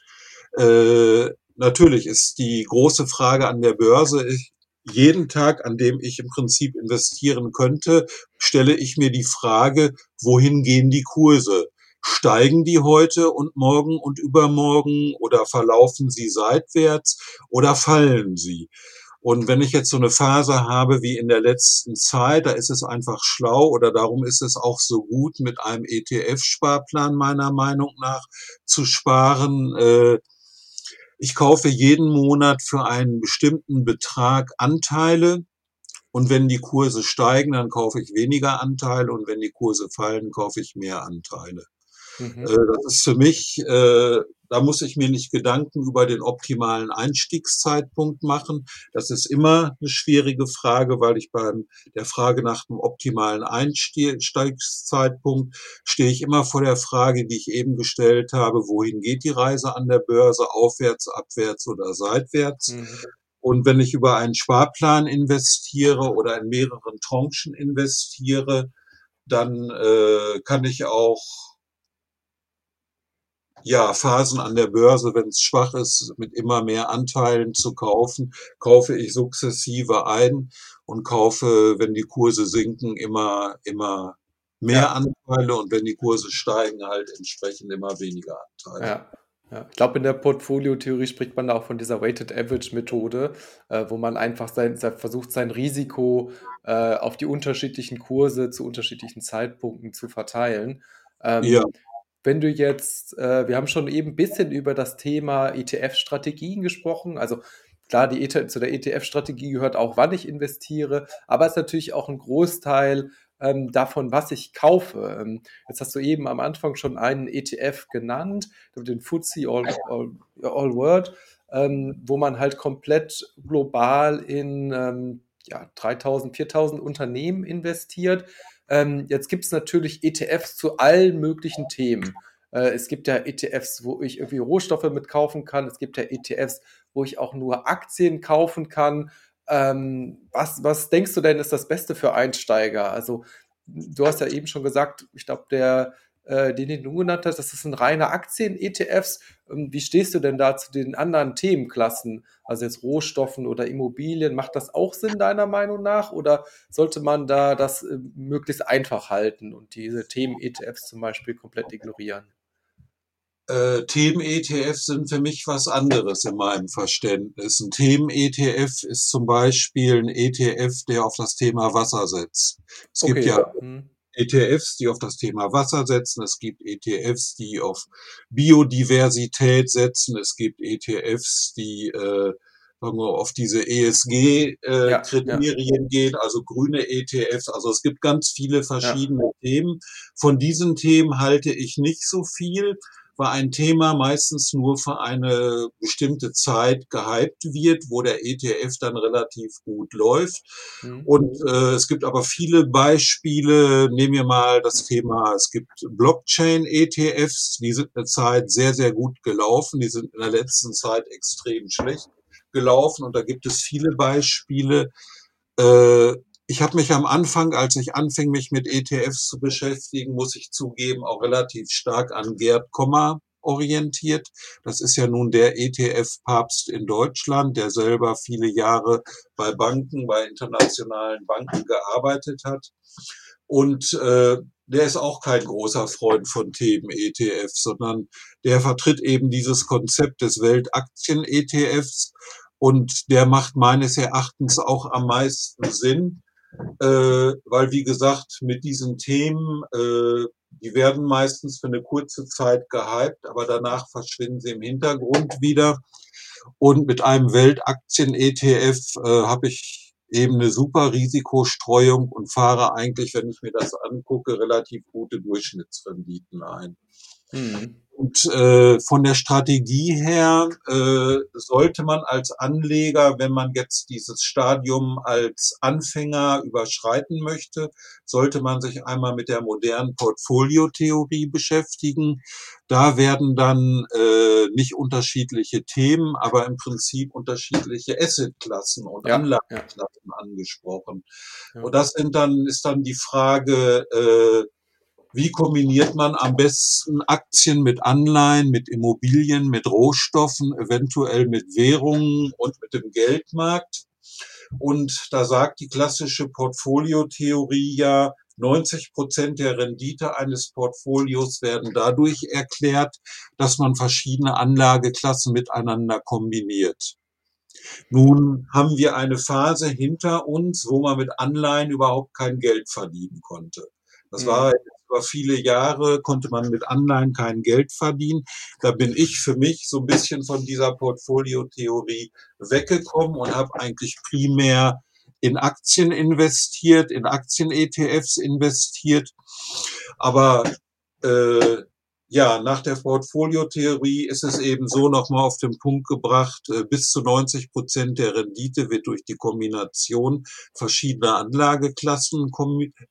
Äh, natürlich ist die große Frage an der Börse, ich, jeden Tag, an dem ich im Prinzip investieren könnte, stelle ich mir die Frage, wohin gehen die Kurse? Steigen die heute und morgen und übermorgen oder verlaufen sie seitwärts oder fallen sie? Und wenn ich jetzt so eine Phase habe wie in der letzten Zeit, da ist es einfach schlau oder darum ist es auch so gut, mit einem ETF-Sparplan meiner Meinung nach zu sparen. Äh, ich kaufe jeden Monat für einen bestimmten Betrag Anteile. Und wenn die Kurse steigen, dann kaufe ich weniger Anteile. Und wenn die Kurse fallen, kaufe ich mehr Anteile. Mhm. Äh, das ist für mich, äh, da muss ich mir nicht Gedanken über den optimalen Einstiegszeitpunkt machen. Das ist immer eine schwierige Frage, weil ich beim der Frage nach dem optimalen Einstiegszeitpunkt stehe ich immer vor der Frage, die ich eben gestellt habe, wohin geht die Reise an der Börse, aufwärts, abwärts oder seitwärts? Mhm. Und wenn ich über einen Sparplan investiere oder in mehreren Tranchen investiere, dann äh, kann ich auch ja, Phasen an der Börse, wenn es schwach ist, mit immer mehr Anteilen zu kaufen, kaufe ich sukzessive ein und kaufe, wenn die Kurse sinken, immer, immer mehr ja. Anteile und wenn die Kurse steigen, halt entsprechend immer weniger Anteile. Ja. Ja, ich glaube, in der Portfoliotheorie spricht man da auch von dieser Weighted Average Methode, äh, wo man einfach sein, versucht, sein Risiko äh, auf die unterschiedlichen Kurse zu unterschiedlichen Zeitpunkten zu verteilen. Ähm, ja wenn du jetzt, äh, wir haben schon eben ein bisschen über das Thema ETF-Strategien gesprochen, also klar, die ETF, zu der ETF-Strategie gehört auch, wann ich investiere, aber es ist natürlich auch ein Großteil ähm, davon, was ich kaufe. Ähm, jetzt hast du eben am Anfang schon einen ETF genannt, den FTSE All, All, All World, ähm, wo man halt komplett global in ähm, ja, 3000, 4000 Unternehmen investiert. Ähm, jetzt gibt es natürlich ETFs zu allen möglichen Themen. Äh, es gibt ja ETFs, wo ich irgendwie Rohstoffe mitkaufen kann. Es gibt ja ETFs, wo ich auch nur Aktien kaufen kann. Ähm, was, was denkst du denn ist das Beste für Einsteiger? Also du hast ja eben schon gesagt, ich glaube, der äh, den, du genannt hast, das sind reine Aktien-ETFs. Ähm, wie stehst du denn da zu den anderen Themenklassen, also jetzt Rohstoffen oder Immobilien? Macht das auch Sinn deiner Meinung nach oder sollte man da das äh, möglichst einfach halten und diese Themen-ETFs zum Beispiel komplett ignorieren? Äh, Themen-ETFs sind für mich was anderes in meinem Verständnis. Ein Themen-ETF ist zum Beispiel ein ETF, der auf das Thema Wasser setzt. Es okay, gibt ja, hm. ETFs, die auf das Thema Wasser setzen. Es gibt ETFs, die auf Biodiversität setzen. Es gibt ETFs, die äh, sagen wir, auf diese ESG-Kriterien äh, ja, geht, also grüne ETFs. Also es gibt ganz viele verschiedene ja. Themen. Von diesen Themen halte ich nicht so viel weil ein Thema meistens nur für eine bestimmte Zeit gehypt wird, wo der ETF dann relativ gut läuft. Mhm. Und äh, es gibt aber viele Beispiele. Nehmen wir mal das Thema, es gibt Blockchain-ETFs, die sind eine Zeit sehr, sehr gut gelaufen. Die sind in der letzten Zeit extrem schlecht gelaufen. Und da gibt es viele Beispiele. Äh, ich habe mich am Anfang, als ich anfing, mich mit ETFs zu beschäftigen, muss ich zugeben, auch relativ stark an Gerd Kommer orientiert. Das ist ja nun der ETF-Papst in Deutschland, der selber viele Jahre bei Banken, bei internationalen Banken gearbeitet hat. Und äh, der ist auch kein großer Freund von Themen ETF, sondern der vertritt eben dieses Konzept des Weltaktien-ETFs und der macht meines Erachtens auch am meisten Sinn, weil wie gesagt, mit diesen Themen, äh, die werden meistens für eine kurze Zeit gehypt, aber danach verschwinden sie im Hintergrund wieder. Und mit einem Weltaktien-ETF äh, habe ich eben eine super Risikostreuung und fahre eigentlich, wenn ich mir das angucke, relativ gute Durchschnittsrenditen ein. Mhm. Und äh, von der Strategie her äh, sollte man als Anleger, wenn man jetzt dieses Stadium als Anfänger überschreiten möchte, sollte man sich einmal mit der modernen Portfoliotheorie beschäftigen. Da werden dann äh, nicht unterschiedliche Themen, aber im Prinzip unterschiedliche Assetklassen und ja, Anlageklassen ja. angesprochen. Ja. Und das sind dann ist dann die Frage äh, wie kombiniert man am besten Aktien mit Anleihen, mit Immobilien, mit Rohstoffen, eventuell mit Währungen und mit dem Geldmarkt? Und da sagt die klassische Portfoliotheorie ja, 90 Prozent der Rendite eines Portfolios werden dadurch erklärt, dass man verschiedene Anlageklassen miteinander kombiniert. Nun haben wir eine Phase hinter uns, wo man mit Anleihen überhaupt kein Geld verdienen konnte. Das war mhm über viele Jahre konnte man mit Anleihen kein Geld verdienen. Da bin ich für mich so ein bisschen von dieser Portfoliotheorie weggekommen und habe eigentlich primär in Aktien investiert, in Aktien-ETFs investiert. Aber äh, ja, nach der Portfoliotheorie ist es eben so nochmal auf den Punkt gebracht, äh, bis zu 90 Prozent der Rendite wird durch die Kombination verschiedener Anlageklassen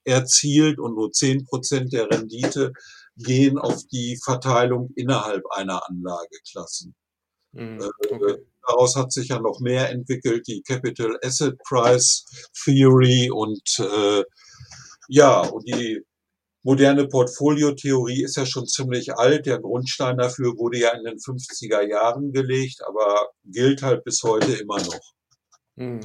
erzielt und nur 10 Prozent der Rendite gehen auf die Verteilung innerhalb einer Anlageklassen. Mhm, äh, okay. Daraus hat sich ja noch mehr entwickelt, die Capital Asset Price Theory und äh, ja, und die moderne Portfoliotheorie ist ja schon ziemlich alt. Der Grundstein dafür wurde ja in den 50er Jahren gelegt, aber gilt halt bis heute immer noch. Hm.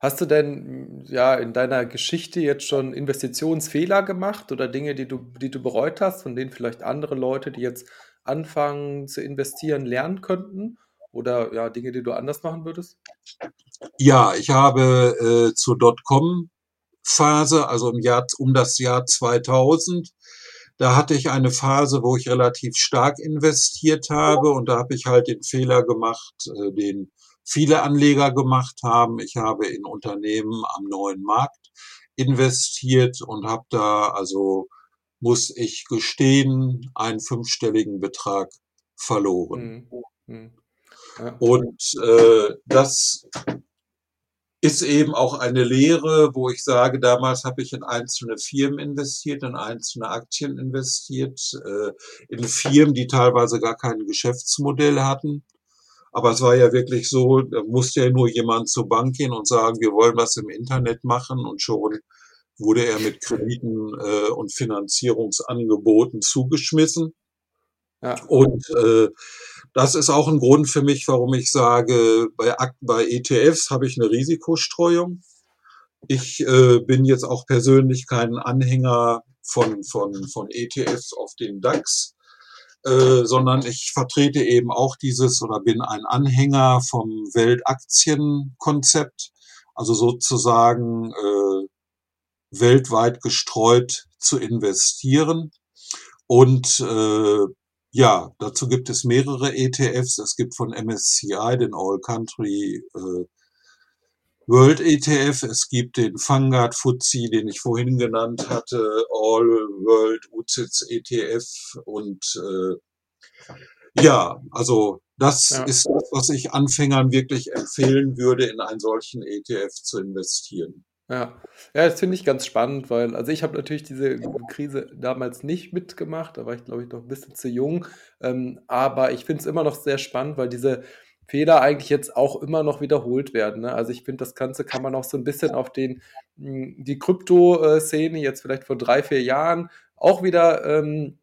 Hast du denn ja in deiner Geschichte jetzt schon Investitionsfehler gemacht oder Dinge, die du, die du bereut hast, von denen vielleicht andere Leute, die jetzt anfangen zu investieren, lernen könnten? Oder ja, Dinge, die du anders machen würdest? Ja, ich habe äh, zur Dotcom Phase, also im Jahr, um das Jahr 2000. Da hatte ich eine Phase, wo ich relativ stark investiert habe und da habe ich halt den Fehler gemacht, äh, den viele Anleger gemacht haben. Ich habe in Unternehmen am neuen Markt investiert und habe da, also muss ich gestehen, einen fünfstelligen Betrag verloren. Mhm. Mhm. Ja. Und äh, das ist eben auch eine Lehre, wo ich sage, damals habe ich in einzelne Firmen investiert, in einzelne Aktien investiert, äh, in Firmen, die teilweise gar kein Geschäftsmodell hatten. Aber es war ja wirklich so, da musste ja nur jemand zur Bank gehen und sagen, wir wollen was im Internet machen und schon wurde er mit Krediten äh, und Finanzierungsangeboten zugeschmissen. Ja. Und äh, das ist auch ein Grund für mich, warum ich sage, bei, bei ETFs habe ich eine Risikostreuung. Ich äh, bin jetzt auch persönlich kein Anhänger von, von, von ETFs auf den DAX, äh, sondern ich vertrete eben auch dieses oder bin ein Anhänger vom Weltaktienkonzept, also sozusagen äh, weltweit gestreut zu investieren. Und äh, Ja, dazu gibt es mehrere ETFs. Es gibt von MSCI den All Country äh, World ETF, es gibt den Vanguard FTSE, den ich vorhin genannt hatte, All World UCITS ETF und äh, ja, also das ja. ist das, was ich Anfängern wirklich empfehlen würde, in einen solchen ETF zu investieren. Ja, ja, das finde ich ganz spannend, weil, also ich habe natürlich diese Krise damals nicht mitgemacht, da war ich, glaube ich, noch ein bisschen zu jung. Ähm, aber ich finde es immer noch sehr spannend, weil diese Fehler eigentlich jetzt auch immer noch wiederholt werden. Ne? Also ich finde, das Ganze kann man auch so ein bisschen auf den, hm, die Krypto-Szene jetzt vielleicht vor drei, vier Jahren auch wieder ähm,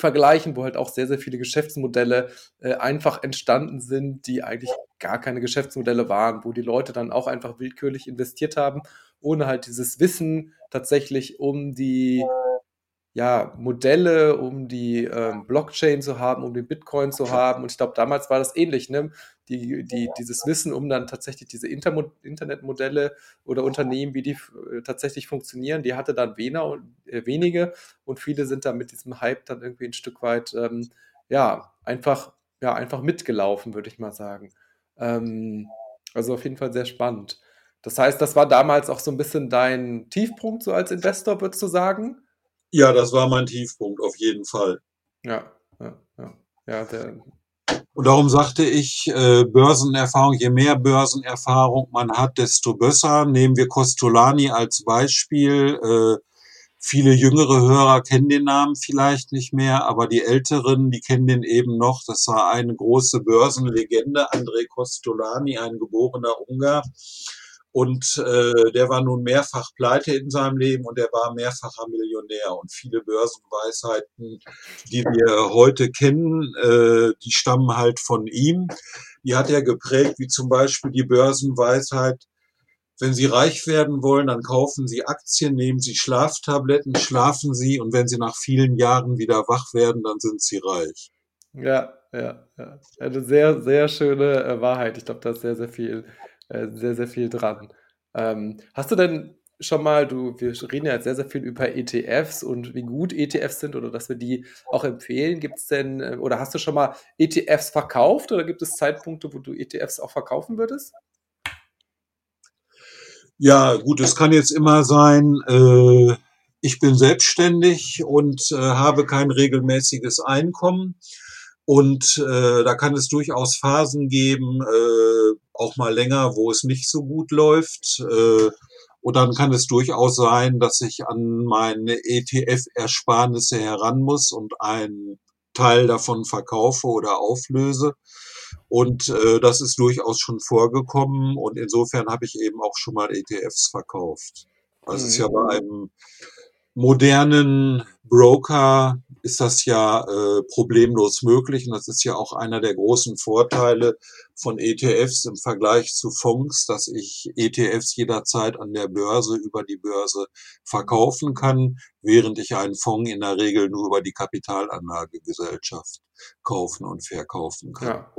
vergleichen, wo halt auch sehr, sehr viele Geschäftsmodelle äh, einfach entstanden sind, die eigentlich gar keine Geschäftsmodelle waren, wo die Leute dann auch einfach willkürlich investiert haben ohne halt dieses Wissen tatsächlich um die ja, Modelle, um die ähm, Blockchain zu haben, um den Bitcoin zu haben. Und ich glaube, damals war das ähnlich, ne? Die, die, dieses Wissen, um dann tatsächlich diese Intermo Internetmodelle oder Unternehmen, wie die äh, tatsächlich funktionieren, die hatte dann weniger, äh, wenige und viele sind dann mit diesem Hype dann irgendwie ein Stück weit, ähm, ja, einfach, ja, einfach mitgelaufen, würde ich mal sagen. Ähm, also auf jeden Fall sehr spannend. Das heißt, das war damals auch so ein bisschen dein Tiefpunkt so als Investor, würdest du sagen? Ja, das war mein Tiefpunkt, auf jeden Fall. Ja, ja, ja. ja der, und darum sagte ich, äh, Börsenerfahrung, je mehr Börsenerfahrung man hat, desto besser. Nehmen wir Costolani als Beispiel. Äh, viele jüngere Hörer kennen den Namen vielleicht nicht mehr, aber die Älteren, die kennen den eben noch. Das war eine große Börsenlegende, André Costolani, ein geborener Ungar. Und äh, der war nun mehrfach pleite in seinem Leben und er war mehrfacher Millionär. Und viele Börsenweisheiten, die wir heute kennen, äh, die stammen halt von ihm. Die hat er geprägt, wie zum Beispiel die Börsenweisheit, wenn Sie reich werden wollen, dann kaufen Sie Aktien, nehmen Sie Schlaftabletten, schlafen Sie und wenn Sie nach vielen Jahren wieder wach werden, dann sind Sie reich. Ja, ja, ja. Eine sehr, sehr schöne äh, Wahrheit. Ich glaube, da ist sehr, sehr viel äh, sehr, sehr viel dran. Ähm, hast du denn schon mal, du, wir reden ja jetzt sehr, sehr viel über ETFs und wie gut ETFs sind oder dass wir die auch empfehlen. Gibt es denn, äh, oder hast du schon mal ETFs verkauft oder gibt es Zeitpunkte, wo du ETFs auch verkaufen würdest? Ja, gut, es kann jetzt immer sein, äh, ich bin selbstständig und äh, habe kein regelmäßiges Einkommen. Und äh, da kann es durchaus Phasen geben, äh, auch mal länger, wo es nicht so gut läuft. Äh, und dann kann es durchaus sein, dass ich an meine ETF-Ersparnisse heran muss und einen Teil davon verkaufe oder auflöse. Und äh, das ist durchaus schon vorgekommen. Und insofern habe ich eben auch schon mal ETFs verkauft. Das ist ja bei mhm. einem modernen Broker ist das ja äh, problemlos möglich. Und das ist ja auch einer der großen Vorteile von ETFs im Vergleich zu Fonds, dass ich ETFs jederzeit an der Börse über die Börse verkaufen kann, während ich einen Fonds in der Regel nur über die Kapitalanlagegesellschaft kaufen und verkaufen kann. Ja.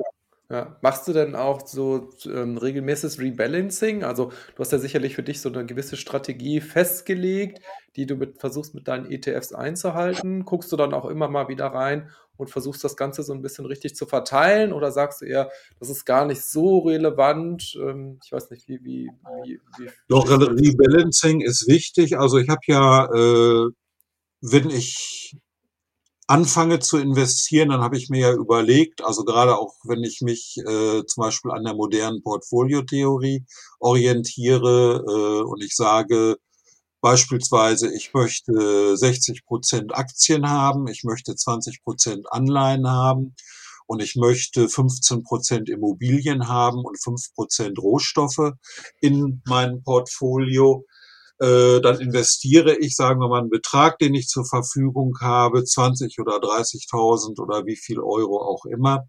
Ja. Machst du denn auch so ähm, regelmäßiges Rebalancing? Also du hast ja sicherlich für dich so eine gewisse Strategie festgelegt, die du mit, versuchst mit deinen ETFs einzuhalten. Guckst du dann auch immer mal wieder rein und versuchst das Ganze so ein bisschen richtig zu verteilen oder sagst du eher, das ist gar nicht so relevant? Ähm, ich weiß nicht, wie, wie, wie, wie Doch, Rebalancing ist wichtig. Also ich habe ja, äh, wenn ich anfange zu investieren, dann habe ich mir ja überlegt, also gerade auch wenn ich mich äh, zum Beispiel an der modernen Portfoliotheorie orientiere äh, und ich sage beispielsweise, ich möchte 60 Prozent Aktien haben, ich möchte 20 Prozent Anleihen haben und ich möchte 15 Prozent Immobilien haben und 5 Prozent Rohstoffe in meinem Portfolio, äh, dann investiere ich, sagen wir mal, einen Betrag, den ich zur Verfügung habe, 20 oder 30.000 oder wie viel Euro auch immer.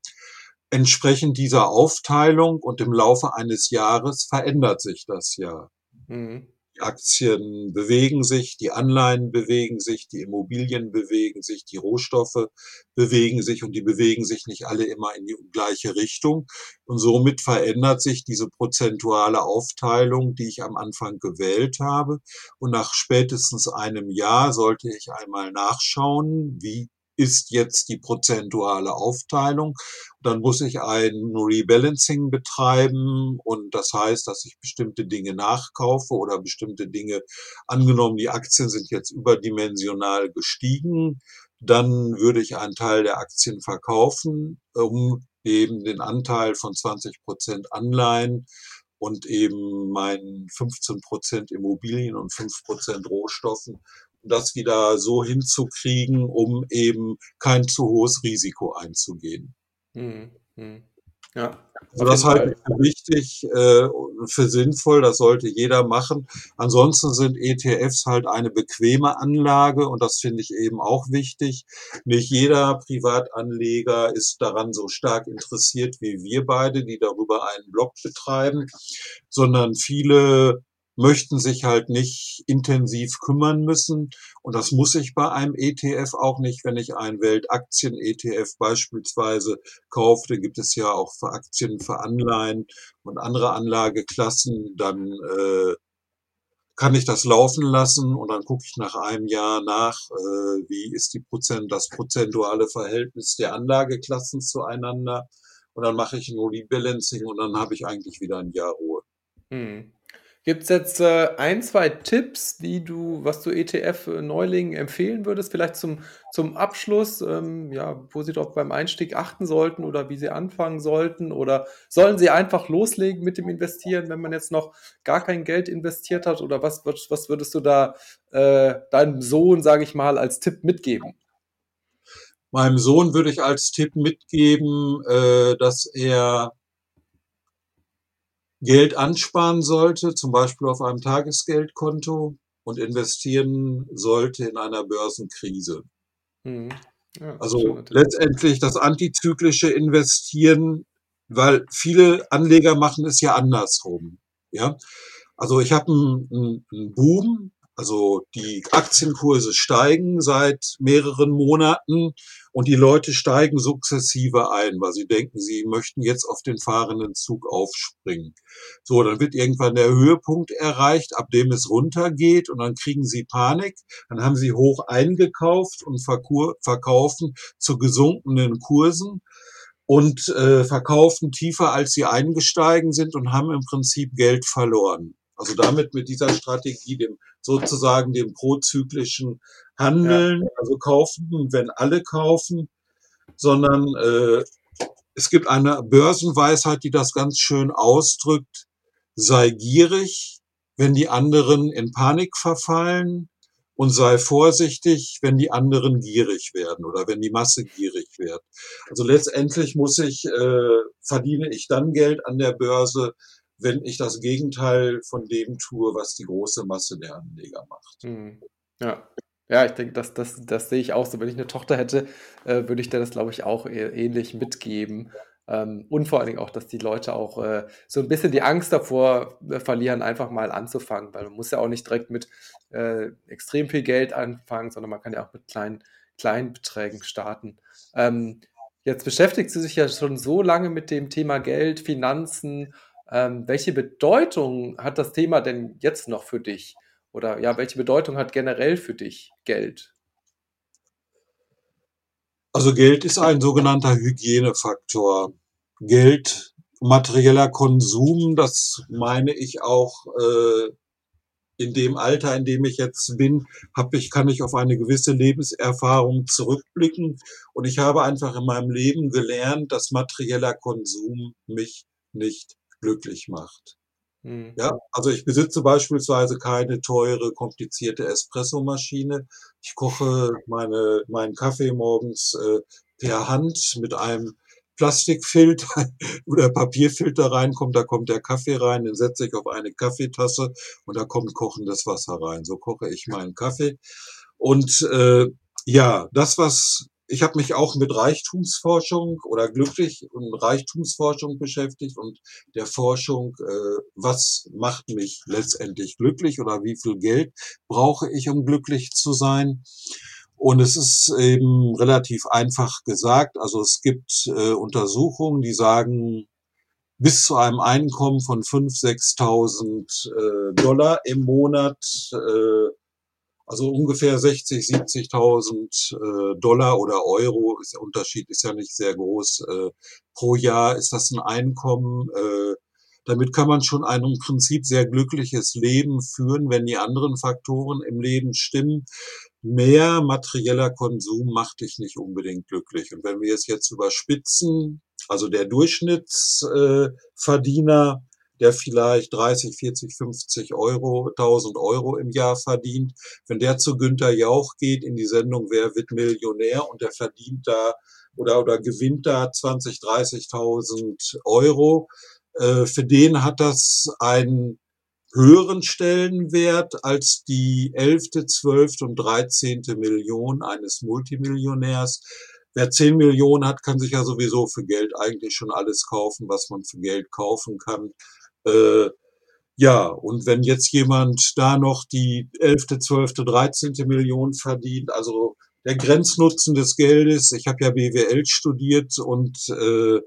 Entsprechend dieser Aufteilung und im Laufe eines Jahres verändert sich das ja. Mhm. Aktien bewegen sich, die Anleihen bewegen sich, die Immobilien bewegen sich, die Rohstoffe bewegen sich und die bewegen sich nicht alle immer in die gleiche Richtung. Und somit verändert sich diese prozentuale Aufteilung, die ich am Anfang gewählt habe. Und nach spätestens einem Jahr sollte ich einmal nachschauen, wie ist jetzt die prozentuale Aufteilung. Dann muss ich ein Rebalancing betreiben und das heißt, dass ich bestimmte Dinge nachkaufe oder bestimmte Dinge, angenommen, die Aktien sind jetzt überdimensional gestiegen, dann würde ich einen Teil der Aktien verkaufen, um eben den Anteil von 20 Prozent Anleihen und eben meinen 15 Prozent Immobilien und 5 Prozent Rohstoffen, das wieder so hinzukriegen, um eben kein zu hohes Risiko einzugehen. Mhm. Ja. Also das halte ich für wichtig, äh, für sinnvoll, das sollte jeder machen. Ansonsten sind ETFs halt eine bequeme Anlage und das finde ich eben auch wichtig. Nicht jeder Privatanleger ist daran so stark interessiert wie wir beide, die darüber einen Blog betreiben, sondern viele möchten sich halt nicht intensiv kümmern müssen. Und das muss ich bei einem ETF auch nicht, wenn ich einen Weltaktien-ETF beispielsweise kaufe. Da gibt es ja auch für Aktien, für Anleihen und andere Anlageklassen. Dann äh, kann ich das laufen lassen und dann gucke ich nach einem Jahr nach, äh, wie ist die Prozent, das prozentuale Verhältnis der Anlageklassen zueinander. Und dann mache ich ein Rebalancing und dann habe ich eigentlich wieder ein Jahr Ruhe. Hm. Gibt es jetzt äh, ein, zwei Tipps, die du, was du ETF-Neulingen empfehlen würdest, vielleicht zum, zum Abschluss, ähm, ja, wo sie doch beim Einstieg achten sollten oder wie sie anfangen sollten? Oder sollen sie einfach loslegen mit dem Investieren, wenn man jetzt noch gar kein Geld investiert hat? Oder was, was, was würdest du da äh, deinem Sohn, sage ich mal, als Tipp mitgeben? Meinem Sohn würde ich als Tipp mitgeben, äh, dass er Geld ansparen sollte, zum Beispiel auf einem Tagesgeldkonto und investieren sollte in einer Börsenkrise. Mhm. Ja, also letztendlich das antizyklische Investieren, weil viele Anleger machen es ja andersrum. Ja, also ich habe einen, einen Boom also die Aktienkurse steigen seit mehreren Monaten und die Leute steigen sukzessive ein, weil sie denken, sie möchten jetzt auf den fahrenden Zug aufspringen. So, dann wird irgendwann der Höhepunkt erreicht, ab dem es runtergeht und dann kriegen sie Panik, dann haben sie hoch eingekauft und verkaufen zu gesunkenen Kursen und äh, verkaufen tiefer, als sie eingestiegen sind und haben im Prinzip Geld verloren. Also damit mit dieser Strategie, dem sozusagen dem prozyklischen Handeln, ja. also kaufen, wenn alle kaufen, sondern äh, es gibt eine Börsenweisheit, die das ganz schön ausdrückt. Sei gierig, wenn die anderen in Panik verfallen und sei vorsichtig, wenn die anderen gierig werden oder wenn die Masse gierig wird. Also letztendlich muss ich, äh, verdiene ich dann Geld an der Börse, wenn ich das Gegenteil von dem tue, was die große Masse der Anleger macht. Mhm. Ja. Ja, ich denke, das, das, das sehe ich auch so. Wenn ich eine Tochter hätte, äh, würde ich dir das, glaube ich, auch e-, ähnlich mitgeben. Ähm, und vor allen Dingen auch, dass die Leute auch äh, so ein bisschen die Angst davor äh, verlieren, einfach mal anzufangen, weil man muss ja auch nicht direkt mit äh, extrem viel Geld anfangen, sondern man kann ja auch mit kleinen, kleinen Beträgen starten. Ähm, jetzt beschäftigt sie sich ja schon so lange mit dem Thema Geld, Finanzen, ähm, welche Bedeutung hat das Thema denn jetzt noch für dich? Oder ja, welche Bedeutung hat generell für dich Geld? Also Geld ist ein sogenannter Hygienefaktor. Geld, materieller Konsum, das meine ich auch äh, in dem Alter, in dem ich jetzt bin, hab ich, kann ich auf eine gewisse Lebenserfahrung zurückblicken. Und ich habe einfach in meinem Leben gelernt, dass materieller Konsum mich nicht glücklich macht. Mhm. Ja, also ich besitze beispielsweise keine teure, komplizierte Espressomaschine. Ich koche meine, meinen Kaffee morgens äh, per Hand mit einem Plastikfilter oder Papierfilter reinkommt, da kommt der Kaffee rein, den setze ich auf eine Kaffeetasse und da kommt kochendes Wasser rein. So koche ich meinen Kaffee. Und äh, ja, das, was ich habe mich auch mit Reichtumsforschung oder glücklich und Reichtumsforschung beschäftigt und der Forschung, äh, was macht mich letztendlich glücklich oder wie viel Geld brauche ich, um glücklich zu sein. Und es ist eben relativ einfach gesagt. Also es gibt äh, Untersuchungen, die sagen, bis zu einem Einkommen von 5.000, 6.000 äh, Dollar im Monat äh, Also ungefähr 60, 70.000 äh, Dollar oder Euro. Ist, der Unterschied ist ja nicht sehr groß. Äh, pro Jahr ist das ein Einkommen. Äh, damit kann man schon ein im Prinzip sehr glückliches Leben führen, wenn die anderen Faktoren im Leben stimmen. Mehr materieller Konsum macht dich nicht unbedingt glücklich. Und wenn wir es jetzt überspitzen, also der Durchschnittsverdiener, äh, der vielleicht 30, 40, 50 Euro, 1000 Euro im Jahr verdient, wenn der zu Günter Jauch geht in die Sendung Wer wird Millionär und der verdient da oder, oder gewinnt da 20, 30.000 Euro, äh, für den hat das einen höheren Stellenwert als die elfte, zwölfte und dreizehnte Million eines Multimillionärs. Wer 10 Millionen hat, kann sich ja sowieso für Geld eigentlich schon alles kaufen, was man für Geld kaufen kann. Äh, ja, und wenn jetzt jemand da noch die elfte, zwölfte, dreizehnte Million verdient, also der Grenznutzen des Geldes, ich habe ja BWL studiert und äh,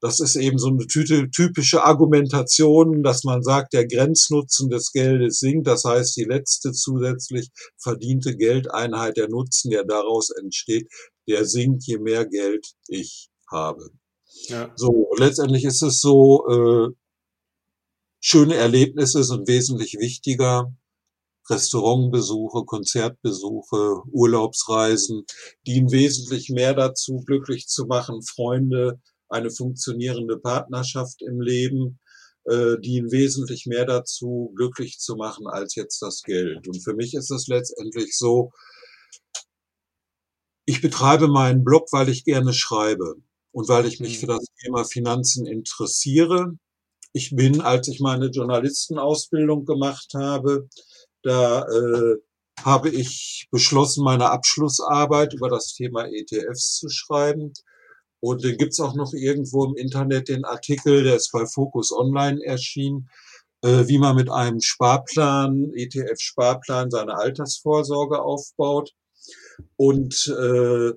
das ist eben so eine typische Argumentation, dass man sagt, der Grenznutzen des Geldes sinkt. Das heißt, die letzte zusätzlich verdiente Geldeinheit, der Nutzen, der daraus entsteht, der sinkt, je mehr Geld ich habe. Ja. So, letztendlich ist es so, äh, schöne Erlebnisse sind wesentlich wichtiger. Restaurantbesuche, Konzertbesuche, Urlaubsreisen dienen wesentlich mehr dazu, glücklich zu machen, Freunde, eine funktionierende Partnerschaft im Leben, äh, dienen wesentlich mehr dazu, glücklich zu machen als jetzt das Geld. Und für mich ist es letztendlich so, ich betreibe meinen Blog, weil ich gerne schreibe und weil ich mich mhm. für das Thema Finanzen interessiere ich bin, als ich meine Journalistenausbildung gemacht habe, da äh, habe ich beschlossen, meine Abschlussarbeit über das Thema ETFs zu schreiben. Und den gibt's auch noch irgendwo im Internet, den Artikel, der ist bei Focus Online erschienen, äh, wie man mit einem Sparplan, ETF-Sparplan, seine Altersvorsorge aufbaut. Und äh,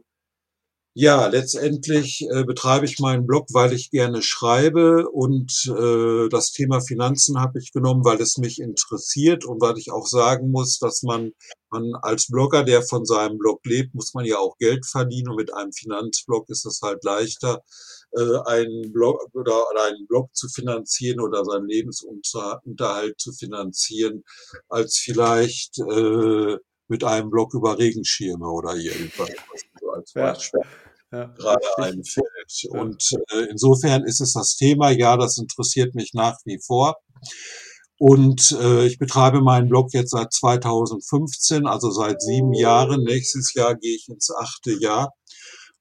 ja, letztendlich äh, betreibe ich meinen Blog, weil ich gerne schreibe und äh, das Thema Finanzen habe ich genommen, weil es mich interessiert und weil ich auch sagen muss, dass man, man als Blogger, der von seinem Blog lebt, muss man ja auch Geld verdienen und mit einem Finanzblog ist es halt leichter, äh, einen Blog oder, einen Blog zu finanzieren oder seinen Lebensunterhalt zu finanzieren, als vielleicht äh, mit einem Blog über Regenschirme oder irgendwas, als Beispiel ja, ja, gerade einfällt. Ja. Und äh, insofern ist es das Thema, ja, das interessiert mich nach wie vor. Und äh, ich betreibe meinen Blog jetzt seit 2015, also seit sieben Jahren. Nächstes Jahr gehe ich ins achte Jahr.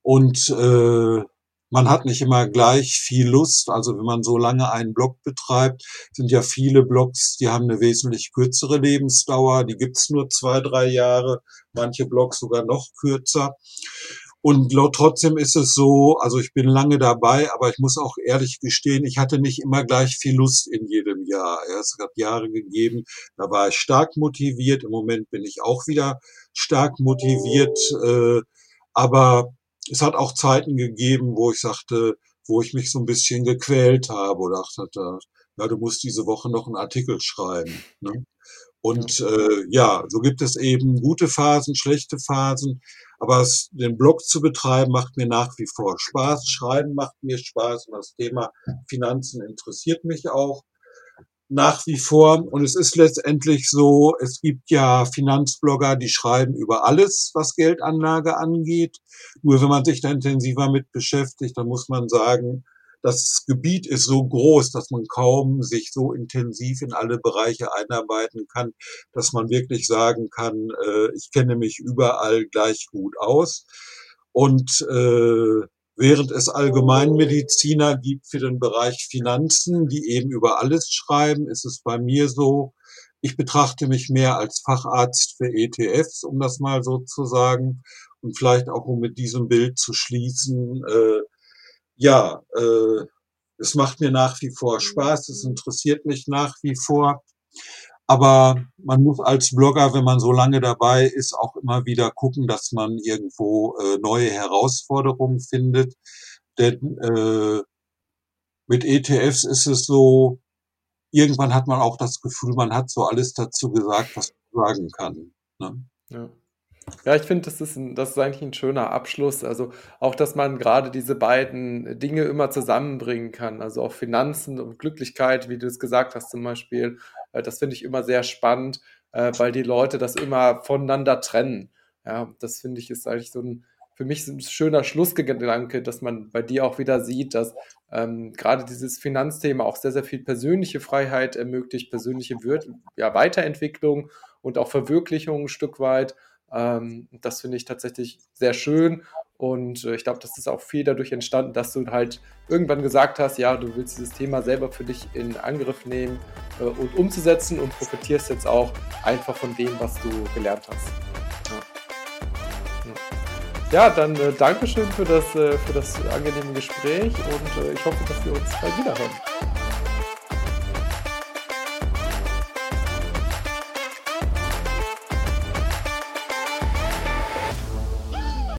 Und äh, man hat nicht immer gleich viel Lust. Also wenn man so lange einen Blog betreibt, sind ja viele Blogs, die haben eine wesentlich kürzere Lebensdauer. Die gibt's nur zwei, drei Jahre. Manche Blogs sogar noch kürzer. Und trotzdem ist es so, also ich bin lange dabei, aber ich muss auch ehrlich gestehen, ich hatte nicht immer gleich viel Lust in jedem Jahr. Es hat Jahre gegeben, da war ich stark motiviert. Im Moment bin ich auch wieder stark motiviert. Äh, aber es hat auch Zeiten gegeben, wo ich sagte, wo ich mich so ein bisschen gequält habe oder dachte, ja, du musst diese Woche noch einen Artikel schreiben. Ne? Und äh, ja, so gibt es eben gute Phasen, schlechte Phasen. Aber es, den Blog zu betreiben macht mir nach wie vor Spaß. Schreiben macht mir Spaß und das Thema Finanzen interessiert mich auch nach wie vor. Und es ist letztendlich so, es gibt ja Finanzblogger, die schreiben über alles, was Geldanlage angeht. Nur wenn man sich da intensiver mit beschäftigt, dann muss man sagen, das Gebiet ist so groß, dass man kaum sich so intensiv in alle Bereiche einarbeiten kann, dass man wirklich sagen kann, äh, ich kenne mich überall gleich gut aus. Und äh, während es Allgemeinmediziner gibt für den Bereich Finanzen, die eben über alles schreiben, ist es bei mir so, ich betrachte mich mehr als Facharzt für ETFs, um das mal so zu sagen. Und vielleicht auch, um mit diesem Bild zu schließen, äh, ja, äh, es macht mir nach wie vor Spaß, es interessiert mich nach wie vor. Aber man muss als Blogger, wenn man so lange dabei ist, auch immer wieder gucken, dass man irgendwo äh, neue Herausforderungen findet. Denn äh, mit ETFs ist es so, irgendwann hat man auch das Gefühl, man hat so alles dazu gesagt, was man sagen kann. Ne? Ja. Ja, ich finde, das ist, das ist eigentlich ein schöner Abschluss. Also auch, dass man gerade diese beiden Dinge immer zusammenbringen kann. Also auch Finanzen und Glücklichkeit, wie du es gesagt hast zum Beispiel. Äh, das finde ich immer sehr spannend, äh, weil die Leute das immer voneinander trennen. Ja, das finde ich ist eigentlich so ein, für mich ein schöner Schlussgedanke, dass man bei dir auch wieder sieht, dass ähm, gerade dieses Finanzthema auch sehr, sehr viel persönliche Freiheit ermöglicht, persönliche Wir ja, Weiterentwicklung und auch Verwirklichung ein Stück weit. Ähm, das finde ich tatsächlich sehr schön. Und äh, ich glaube, das ist auch viel dadurch entstanden, dass du halt irgendwann gesagt hast, ja, du willst dieses Thema selber für dich in Angriff nehmen äh, und umzusetzen und profitierst jetzt auch einfach von dem, was du gelernt hast. Ja, ja. dann äh, Dankeschön für das, äh, für das angenehme Gespräch und äh, ich hoffe, dass wir uns bald wiederhören.